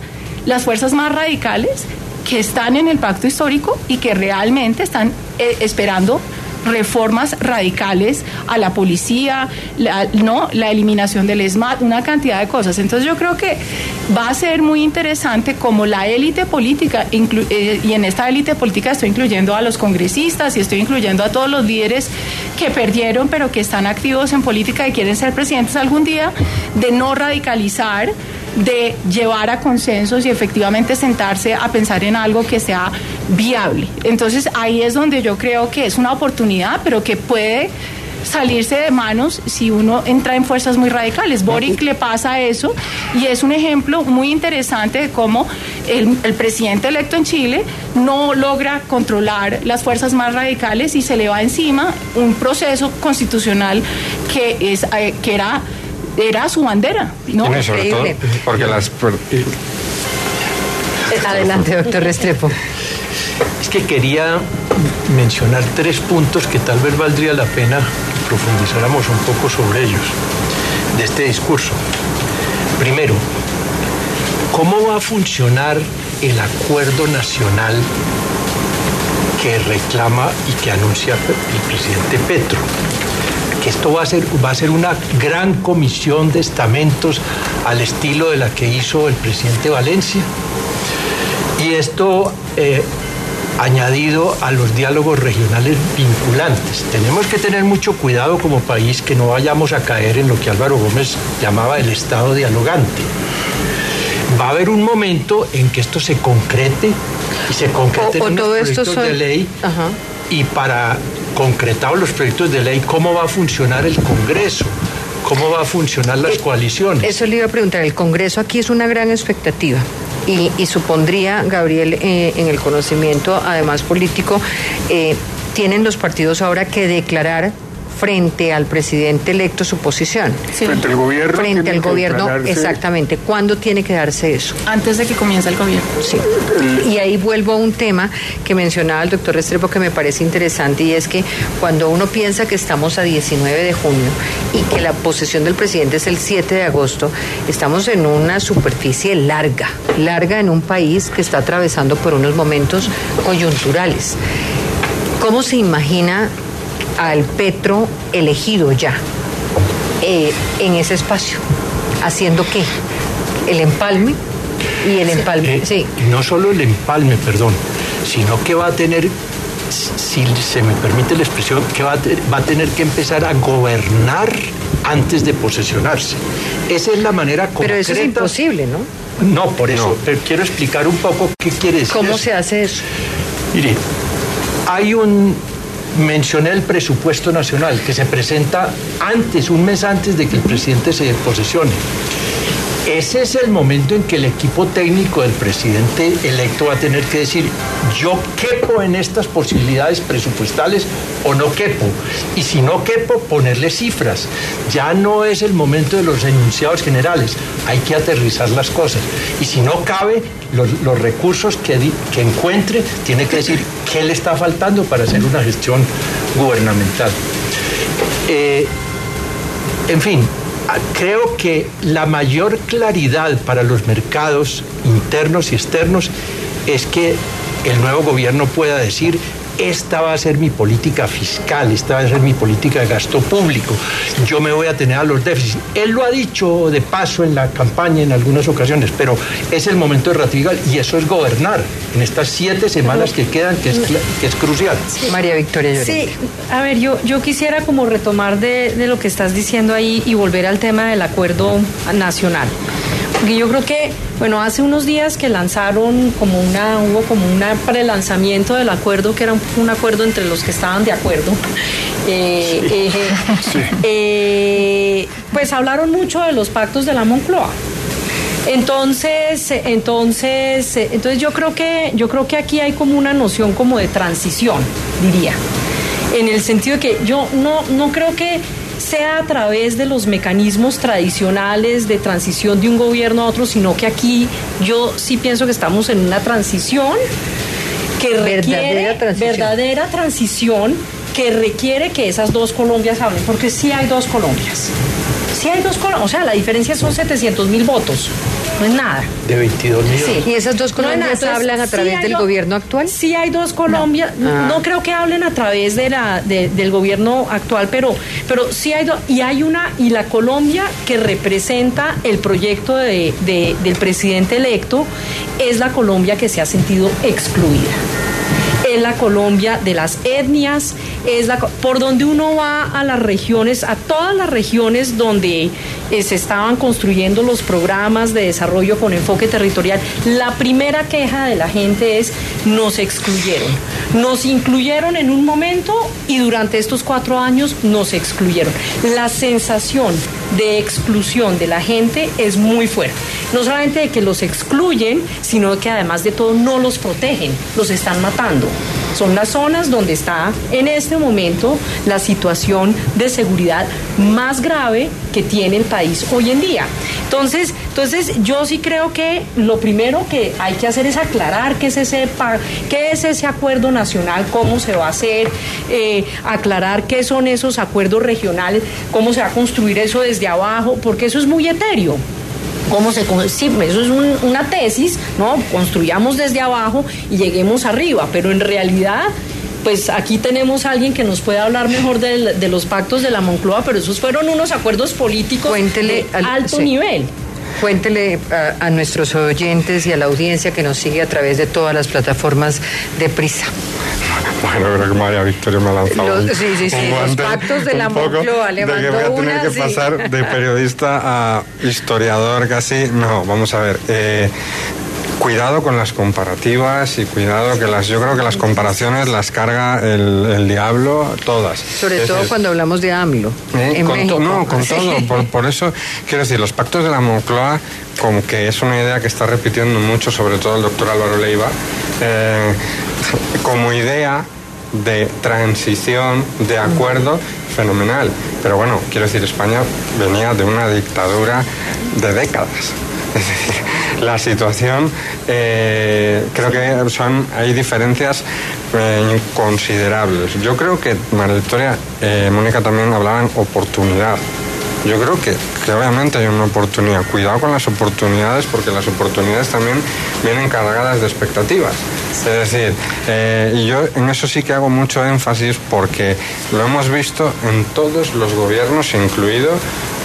las fuerzas más radicales que están en el pacto histórico y que realmente están eh, esperando reformas radicales a la policía, la, ¿no? la eliminación del ESMAD, una cantidad de cosas. Entonces yo creo que va a ser muy interesante como la élite política, eh, y en esta élite política estoy incluyendo a los congresistas y estoy incluyendo a todos los líderes que perdieron pero que están activos en política y quieren ser presidentes algún día, de no radicalizar de llevar a consensos y efectivamente sentarse a pensar en algo que sea viable. Entonces ahí es donde yo creo que es una oportunidad, pero que puede salirse de manos si uno entra en fuerzas muy radicales. Boric le pasa eso y es un ejemplo muy interesante de cómo el, presidente electo en Chile no logra controlar las fuerzas más radicales y se le va encima un proceso constitucional que, es, eh, que era era su bandera, ¿no? sobre todo porque las... Adelante, doctor Restrepo. Es que quería mencionar tres puntos que tal vez valdría la pena que profundizáramos un poco sobre ellos, de este discurso. Primero, ¿cómo va a funcionar el acuerdo nacional que reclama y que anuncia el presidente Petro? Que esto va a ser, va a ser una gran comisión de estamentos al estilo de la que hizo el presidente Valencia. Y esto eh, añadido a los diálogos regionales vinculantes. Tenemos que tener mucho cuidado como país que no vayamos a caer en lo que Álvaro Gómez llamaba el Estado dialogante. Va a haber un momento en que esto se concrete y se concrete en los proyectos de ley y para concretados los proyectos de ley, ¿cómo va a funcionar el Congreso? ¿Cómo va a funcionar las eh, coaliciones? Eso le iba a preguntar. El Congreso aquí es una gran expectativa. Y, supondría, Gabriel, eh, en el conocimiento, además político, eh, tienen los partidos ahora que declarar frente al presidente electo su posición. Frente al gobierno. Frente tiene al que gobierno, declararse- exactamente. ¿Cuándo tiene que darse eso? Antes de que comience el gobierno. Sí. Y ahí vuelvo a un tema que mencionaba el doctor Restrepo que me parece interesante y es que cuando uno piensa que estamos a 19 de junio y que la posesión del presidente es el 7 de agosto, estamos en una superficie larga, larga en un país que está atravesando por unos momentos coyunturales. ¿Cómo se imagina al Petro elegido ya eh, en ese espacio? ¿Haciendo qué? ¿El empalme? Y el empalme, Eh, sí. no solo el empalme, perdón, sino que va a tener, si se me permite la expresión, que va a, va a tener que empezar a gobernar antes de posesionarse. Esa es la manera concreta. Pero eso es imposible, ¿no? No, por eso, pero quiero explicar un poco qué quiere decir. ¿Cómo se hace eso? Mire, hay un. Mencioné el presupuesto nacional que se presenta antes, un mes antes de que el presidente se posesione. Ese es el momento en que el equipo técnico del presidente electo va a tener que decir, yo quepo en estas posibilidades presupuestales o no quepo. Y si no quepo, ponerle cifras. Ya no es el momento de los enunciados generales, hay que aterrizar las cosas. Y si no cabe, los, los recursos que, que encuentre, tiene que decir qué le está faltando para hacer una gestión gubernamental. Eh, en fin, creo que la mayor claridad para los mercados internos y externos es que el nuevo gobierno pueda decir, esta va a ser mi política fiscal, esta va a ser mi política de gasto público, yo me voy a tener a los déficits. Él lo ha dicho de paso en la campaña en algunas ocasiones, pero es el momento de ratificar y eso es gobernar en estas siete semanas que quedan, que es, que es crucial. María Victoria Llorente. Sí, a ver, yo, yo quisiera como retomar de, de lo que estás diciendo ahí y volver al tema del acuerdo nacional. Porque yo creo que, bueno, hace unos días que lanzaron como una, hubo como un prelanzamiento del acuerdo, que era un, un acuerdo entre los que estaban de acuerdo. Eh, eh, eh, pues hablaron mucho de los pactos de la Moncloa. Entonces, entonces, entonces yo creo que yo creo que aquí hay como una noción como de transición, diría. En el sentido de que yo no, no creo que sea a través de los mecanismos tradicionales de transición de un gobierno a otro, sino que aquí yo sí pienso que estamos en una transición que requiere Verdadera transición. verdadera transición que requiere que esas dos Colombias hablen, porque sí hay dos Colombias. Sí hay dos Colombias, o sea, la diferencia son 700 mil votos, no es nada. De 22 millones. ¿Y esas dos No Entonces, hablan a sí través del gobierno actual? Sí hay dos Colombia. No, Ah. creo que hablen a través de la, de- del gobierno actual, pero, pero sí hay dos. Y hay una, y la Colombia que representa el proyecto de- de- del presidente electo es la Colombia que se ha sentido excluida. Es la Colombia de las etnias, es por donde uno va a las regiones, a todas las regiones donde eh, se estaban construyendo los programas de desarrollo con enfoque territorial. La primera queja de la gente es nos excluyeron. Nos incluyeron en un momento y durante estos cuatro años nos excluyeron. La sensación de exclusión de la gente es muy fuerte. No solamente de que los excluyen, sino que además de todo no los protegen, los están matando. Son las zonas donde está en este momento la situación de seguridad más grave que tiene el país hoy en día. Entonces, entonces yo sí creo que lo primero que hay que hacer es aclarar qué es ese, qué es ese acuerdo nacional, cómo se va a hacer, eh, aclarar qué son esos acuerdos regionales, cómo se va a construir eso desde abajo, porque eso es muy etéreo. ¿Cómo se sí, eso es un- una tesis, ¿no? Construyamos desde abajo y lleguemos arriba, pero en realidad pues aquí tenemos a alguien que nos puede hablar mejor de, los pactos de la Moncloa, pero esos fueron unos acuerdos políticos Cuéntele de al- alto sí. nivel. Cuéntele a, a nuestros oyentes y a la audiencia que nos sigue a través de todas las plataformas de Prisa. Bueno, creo que María Victoria me ha lanzado Los- sí, sí, sí, un los pactos de la Moncloa, de que voy a tener una, que sí. pasar de periodista a historiador casi. No, vamos a ver. eh, cuidado con las comparativas y cuidado que las yo creo que las comparaciones las carga el, el diablo todas Sobre Es todo cuando hablamos de AMLO. ¿Eh? en con to- no, con todo. Por, por eso, quiero decir, los pactos de la Moncloa, como que es una idea que está repitiendo mucho, sobre todo el doctor Álvaro Leiva, eh, como idea de transición, de acuerdo fenomenal. Pero bueno, quiero decir, España venía de una dictadura de décadas. Es decir, la situación, eh, creo que son, hay diferencias eh, considerables. Yo creo que María Victoria, eh, Mónica también hablaban oportunidad. Yo creo que, que, obviamente hay una oportunidad. Cuidado con las oportunidades porque las oportunidades también vienen cargadas de expectativas. Es decir, eh, y yo en eso sí que hago mucho énfasis porque lo hemos visto en todos los gobiernos, incluido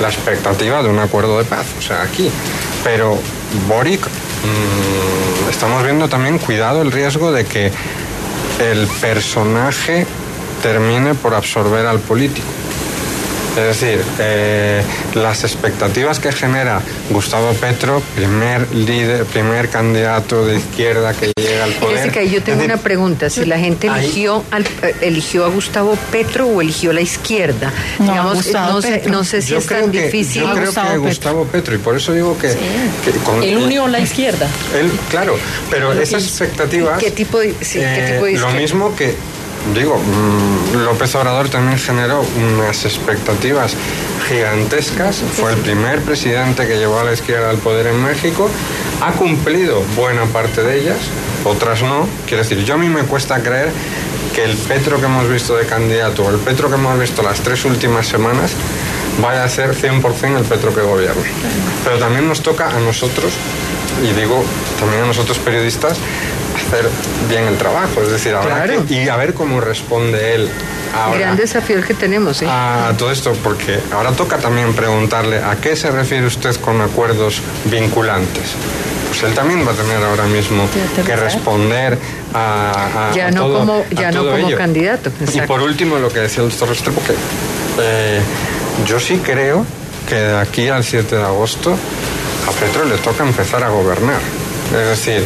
la expectativa de un acuerdo de paz. O sea, aquí. Pero Boric, mmm, estamos viendo también cuidado el riesgo de que el personaje termine por absorber al político. Es decir, eh, las expectativas que genera Gustavo Petro, primer líder, primer candidato de izquierda que llega al poder. Jessica, yo tengo decir, una pregunta. Si la gente eligió, al, eh, eligió a Gustavo Petro o eligió la izquierda, no, digamos, no, sé, no sé si yo es creo tan que, difícil. Yo creo Gustavo que Petro. Gustavo Petro, y por eso digo que. que con- Él unió la izquierda. él, claro, pero esas expectativas. ¿Qué tipo de, sí, ¿qué eh, tipo de lo mismo que. Digo, mm, López Obrador también generó unas expectativas gigantescas. Fue el primer presidente que llevó a la izquierda al poder en México. Ha cumplido buena parte de ellas, otras no. Quiero decir, yo a mí me cuesta creer que el Petro que hemos visto de candidato o el Petro que hemos visto las tres últimas semanas vaya a ser 100% el Petro que gobierna. Pero también nos toca a nosotros, y digo también a nosotros periodistas, hacer bien el trabajo. Es decir, habrá Claro. que- y a ver cómo responde él ahora Gran desafío el que tenemos, ¿eh? a todo esto, porque ahora toca también preguntarle a qué se refiere usted con acuerdos vinculantes. Pues él también va a tener ahora mismo que responder a, a- Ya a no todo, como- ya no como ello. candidato, Y por último, lo que decía el doctor Restrepo, que eh, yo sí creo que de aquí al 7 de agosto a Petro le toca empezar a gobernar. Es decir,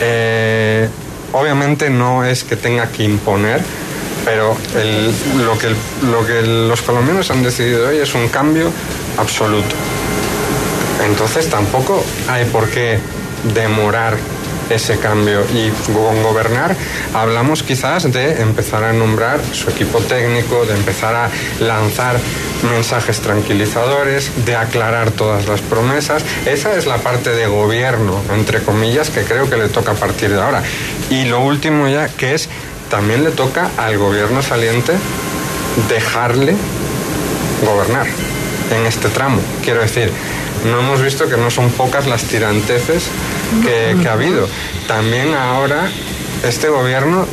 eh, obviamente no es que tenga que imponer, pero lo, que, lo que los colombianos han decidido hoy es un cambio absoluto. Entonces tampoco hay por qué demorar ese cambio y con gobernar hablamos quizás de empezar a nombrar su equipo técnico, de empezar a lanzar mensajes tranquilizadores, de aclarar todas las promesas. Esa es la parte de gobierno, entre comillas, que creo que le toca a partir de ahora. Y lo último ya, que es, también le toca al gobierno saliente dejarle gobernar en este tramo. Quiero decir, no hemos visto que no son pocas las tiranteces que, que ha habido. También ahora este gobierno,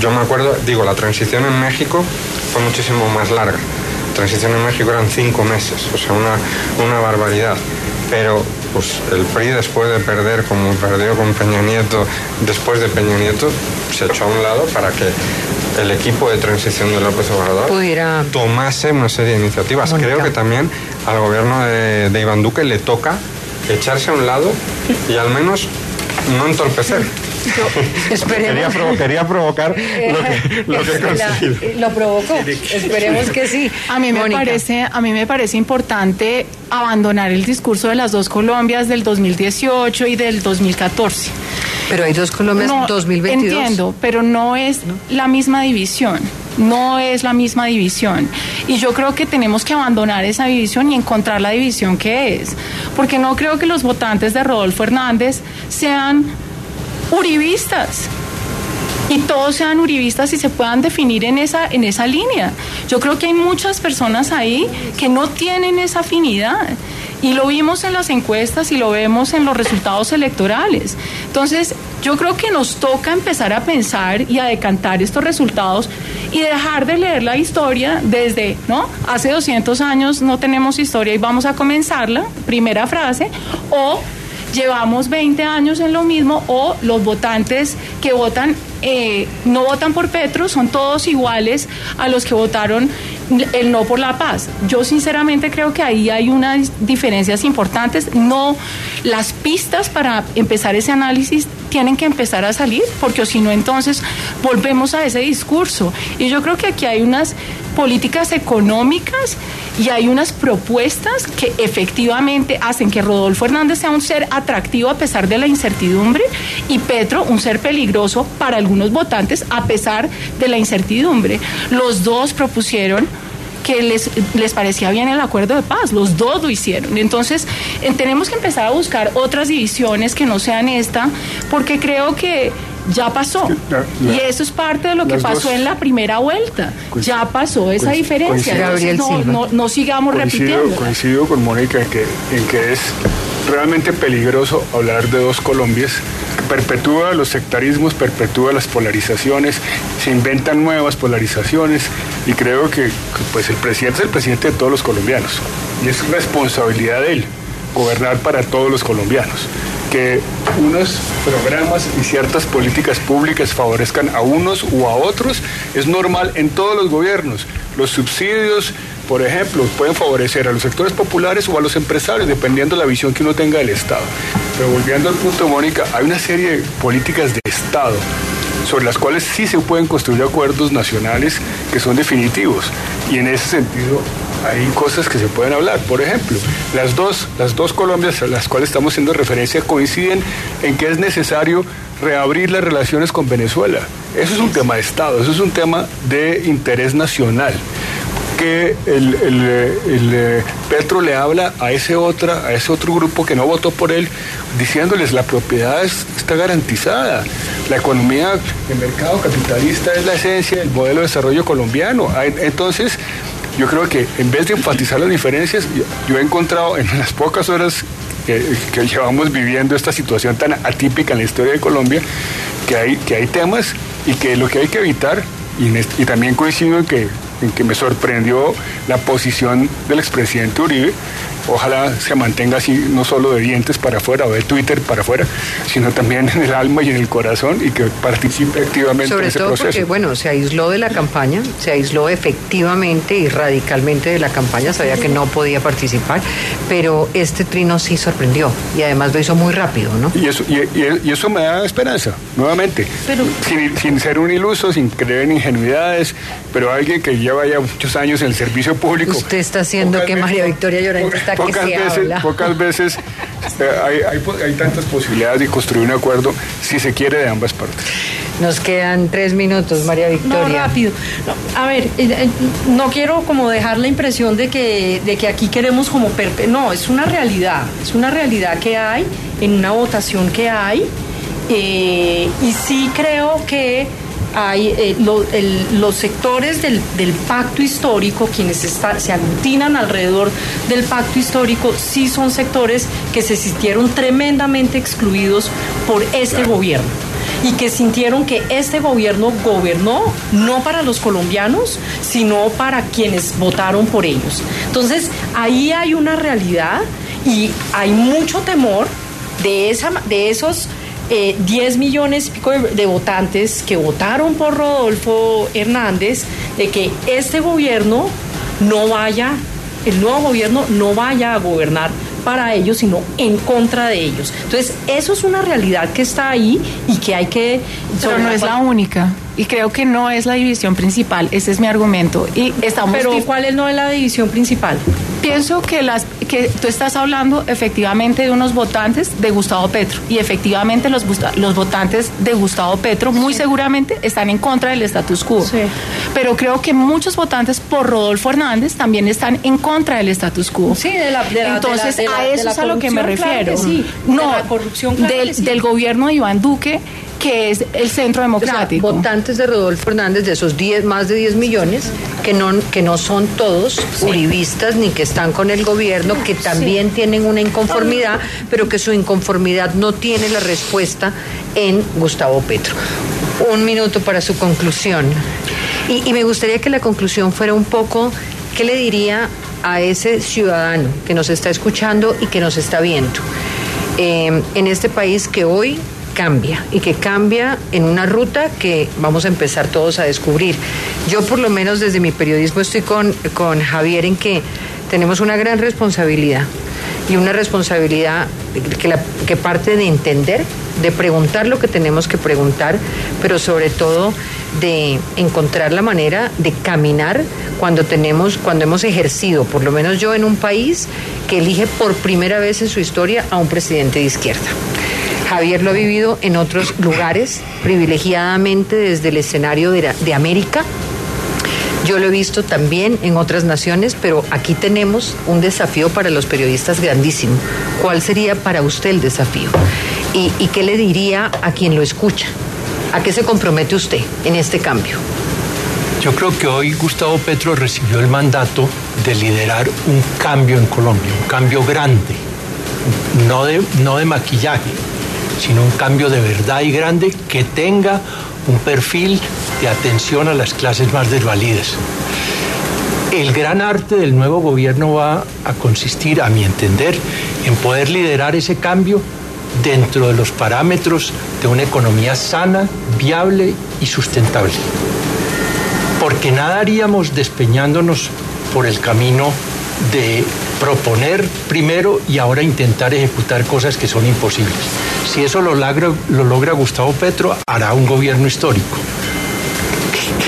yo me acuerdo, digo, la transición en México fue muchísimo más larga. La transición en México eran cinco meses, o sea, una, una barbaridad. Pero pues el PRI después de perder como perdió con Peña Nieto, después de Peña Nieto, se echó a un lado para que el equipo de transición de López Obrador Pudiera- tomase una serie de iniciativas. Creo que también al gobierno de, de Iván Duque le toca echarse a un lado y al menos no entorpecer. Esperemos. Quería, provo- quería provocar lo que, lo que he La- conseguido. lo provocó. Esperemos que sí. A mí me Mónica. parece, a mí me parece importante abandonar el discurso de las dos Colombias del 2018 y del 2014. Pero hay dos Colombias No, 2022. Entiendo, pero no es la misma división. No es la misma división. Y yo creo que tenemos que abandonar esa división y encontrar la división que es. Porque no creo que los votantes de Rodolfo Hernández sean uribistas y todos sean uribistas y se puedan definir en esa, en esa línea. Yo creo que hay muchas personas ahí que no tienen esa afinidad. Y lo vimos en las encuestas y lo vemos en los resultados electorales. Entonces, yo creo que nos toca empezar a pensar y a decantar estos resultados y dejar de leer la historia desde, ¿no? Hace 200 años no tenemos historia y vamos a comenzarla, primera frase, o llevamos 20 años en lo mismo o los votantes que votan eh, no votan por Petro son todos iguales a los que votaron el no por la paz. Yo sinceramente creo que ahí hay unas diferencias importantes. No, las pistas para empezar ese análisis tienen que empezar a salir, porque si no entonces volvemos a ese discurso. Y yo creo que aquí hay unas políticas económicas y hay unas propuestas que efectivamente hacen que Rodolfo Hernández sea un ser atractivo a pesar de la incertidumbre y Petro un ser peligroso para algunos votantes a pesar de la incertidumbre. Los dos propusieron que les, les parecía bien el acuerdo de paz. Los dos lo hicieron. Entonces, eh, tenemos que empezar a buscar otras divisiones que no sean esta, porque creo que ya pasó. La- la- y eso es parte de lo que pasó dos- en la primera vuelta. Ya pasó esa diferencia. coincido. Entonces, Gabriel no, no, no sigamos Coincido, repitiendo. coincido con Mónica en que, en que es realmente peligroso hablar de dos Colombias. Perpetúa los sectarismos, perpetúa las polarizaciones, se inventan nuevas polarizaciones y creo que, pues el presidente es el presidente de todos los colombianos y es responsabilidad de él gobernar para todos los colombianos. Que unos programas y ciertas políticas públicas favorezcan a unos u a otros es normal en todos los gobiernos. Los subsidios, por ejemplo, pueden favorecer a los sectores populares o a los empresarios, dependiendo de la visión que uno tenga del Estado. Pero volviendo al punto, Mónica, hay una serie de políticas de Estado sobre las cuales sí se pueden construir acuerdos nacionales que son definitivos. Y en ese sentido hay cosas que se pueden hablar. Por ejemplo, las dos, las dos Colombias a las cuales estamos haciendo referencia coinciden en que es necesario reabrir las relaciones con Venezuela. Eso es un tema de Estado, eso es un tema de interés nacional que el, el, eh, Petro le habla a ese otra, a ese otro grupo que no votó por él, diciéndoles la propiedad es- está garantizada. La economía de mercado capitalista es la esencia del modelo de desarrollo colombiano. Ah, en- Entonces, yo creo que en vez de enfatizar las diferencias, yo, he encontrado en las pocas horas que, llevamos viviendo esta situación tan atípica en la historia de Colombia, que hay, que hay temas y que lo que hay que evitar, y, y también coincido en que, en que me sorprendió la posición del expresidente Uribe, ojalá se mantenga así, no solo de dientes para afuera o de Twitter para afuera, sino también en el alma y en el corazón y que participe activamente en Sobre ese todo proceso. porque, bueno, se aisló de la campaña, se aisló efectivamente y radicalmente de la campaña, sabía que no podía participar, pero este trino sí sorprendió y además lo hizo muy rápido, ¿no? Y eso, y, y- y eso me da esperanza, nuevamente. Pero- sin, sin ser un iluso, sin creer en ingenuidades, pero alguien que lleva ya muchos años en el servicio público. Usted está haciendo pocas que veces- María Victoria Llorente pocas- está que pocas se veces, habla. Pocas veces eh, hay, hay hay tantas posibilidades de construir un acuerdo, si se quiere, de ambas partes. Nos quedan tres minutos, María No, Victoria. rápido. No, a ver, eh, eh, no quiero como dejar la impresión de que, de que aquí queremos como perpe... No, es una realidad, es una realidad que hay, en una votación que hay, eh, y sí creo que hay eh, lo- el- los sectores del, del pacto histórico, quienes está- se aglutinan alrededor del pacto histórico, sí son sectores que se sintieron tremendamente excluidos por este gobierno y que sintieron que este gobierno gobernó no para los colombianos, sino para quienes votaron por ellos. Entonces, ahí hay una realidad y hay mucho temor de, esa, de esos eh, 10 millones y pico de, de votantes que votaron por Rodolfo Hernández, de que este gobierno no vaya, el nuevo gobierno no vaya a gobernar para ellos, sino en contra de ellos. Entonces, eso es una realidad que está ahí y que hay que... Pero no es la única. Y creo que no es la división principal. Ese es mi argumento. Y estamos Pero, ¿cuál es no es la división principal? Pienso que las que tú estás hablando efectivamente de unos votantes de Gustavo Petro y efectivamente los, los votantes de Gustavo Petro muy seguramente están en contra del status quo. Sí. Pero creo que muchos votantes por Rodolfo Hernández también están en contra del status quo. Sí, de la- de la- Entonces de la- de la- a de eso es a lo que me claro refiero. que sí. De No, la corrupción, claro del, del gobierno de Iván Duque que es el centro O sea, democrático. votantes de Rodolfo Hernández, de esos 10, más de 10 millones, que no, que no son todos uribistas ni que están con el gobierno, que también tienen una inconformidad, pero que su inconformidad no tiene la respuesta en Gustavo Petro. Un minuto para su conclusión. Y, y me gustaría que la conclusión fuera un poco, ¿qué le diría a ese ciudadano que nos está escuchando y que nos está viendo? eh, en este país que hoy cambia y que cambia en una ruta que vamos a empezar todos a descubrir. Yo por lo menos desde mi periodismo estoy con, con Javier en que tenemos una gran responsabilidad y una responsabilidad que, que parte de entender, de preguntar lo que tenemos que preguntar, pero sobre todo de encontrar la manera de caminar cuando tenemos, cuando hemos ejercido, por lo menos yo en un país que elige por primera vez en su historia a un presidente de izquierda. Javier lo ha vivido en otros lugares, privilegiadamente desde el escenario de, América, Yo lo he visto también en otras naciones, pero aquí tenemos un desafío para los periodistas grandísimo. ¿Cuál sería para usted el desafío? ¿Y, y qué le diría a quien lo escucha? ¿A qué se compromete usted en este cambio? Yo creo que hoy Gustavo Petro recibió el mandato de liderar un cambio en Colombia, un cambio grande, no de, no de maquillaje, sino un cambio de verdad y grande que tenga un perfil de atención a las clases más desvalidas. El gran arte del nuevo gobierno va a consistir, a mi entender, en poder liderar ese cambio dentro de los parámetros de una economía sana, viable y sustentable porque nada haríamos despeñándonos por el camino de proponer primero y ahora intentar ejecutar cosas que son imposibles. Si eso lo logra, lo logra Gustavo Petro, hará un gobierno histórico.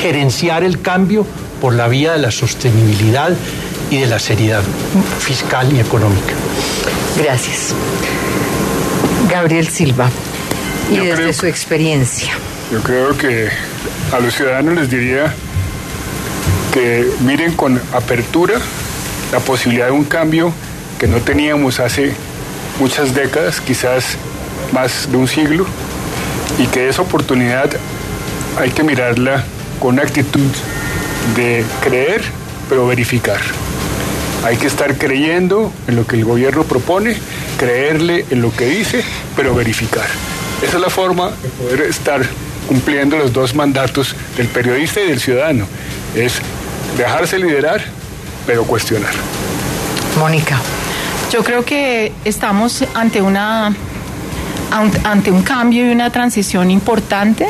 Gerenciar el cambio por la vía de la sostenibilidad y de la seriedad fiscal y económica. Gracias. Gabriel Silva, y Yo desde creo su experiencia. Yo creo que a los ciudadanos les diría que miren con apertura la posibilidad de un cambio que no teníamos hace muchas décadas, quizás más de un siglo, y que esa oportunidad hay que mirarla con actitud de creer, pero verificar. Hay que estar creyendo en lo que el gobierno propone, creerle en lo que dice, pero verificar. Esa es la forma de poder estar cumpliendo los dos mandatos del periodista y del ciudadano. Es dejarse liderar, pero cuestionar. Mónica. Yo creo que estamos ante una ant- ante un cambio y una transición importante.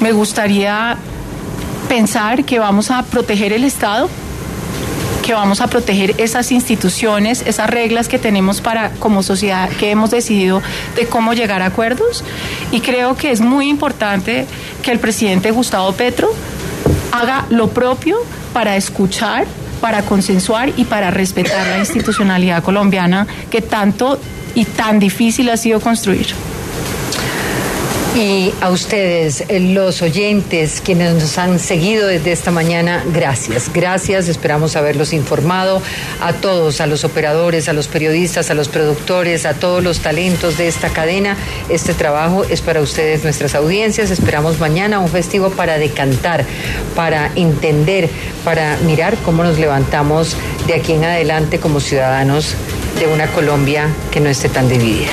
Me gustaría pensar que vamos a proteger el Estado, que vamos a proteger esas instituciones, esas reglas que tenemos para como sociedad que hemos decidido de cómo llegar a acuerdos y creo que es muy importante que el presidente Gustavo Petro haga lo propio para escuchar, para consensuar y para respetar la institucionalidad colombiana que tanto y tan difícil ha sido construir. Y a ustedes, eh, los oyentes, quienes nos han seguido desde esta mañana, gracias. Gracias, esperamos haberlos informado a todos, a los operadores, a los periodistas, a los productores, a todos los talentos de esta cadena. Este trabajo es para ustedes, nuestras audiencias. Esperamos mañana un festivo para decantar, para entender, para mirar cómo nos levantamos de aquí en adelante como ciudadanos de una Colombia que no esté tan dividida.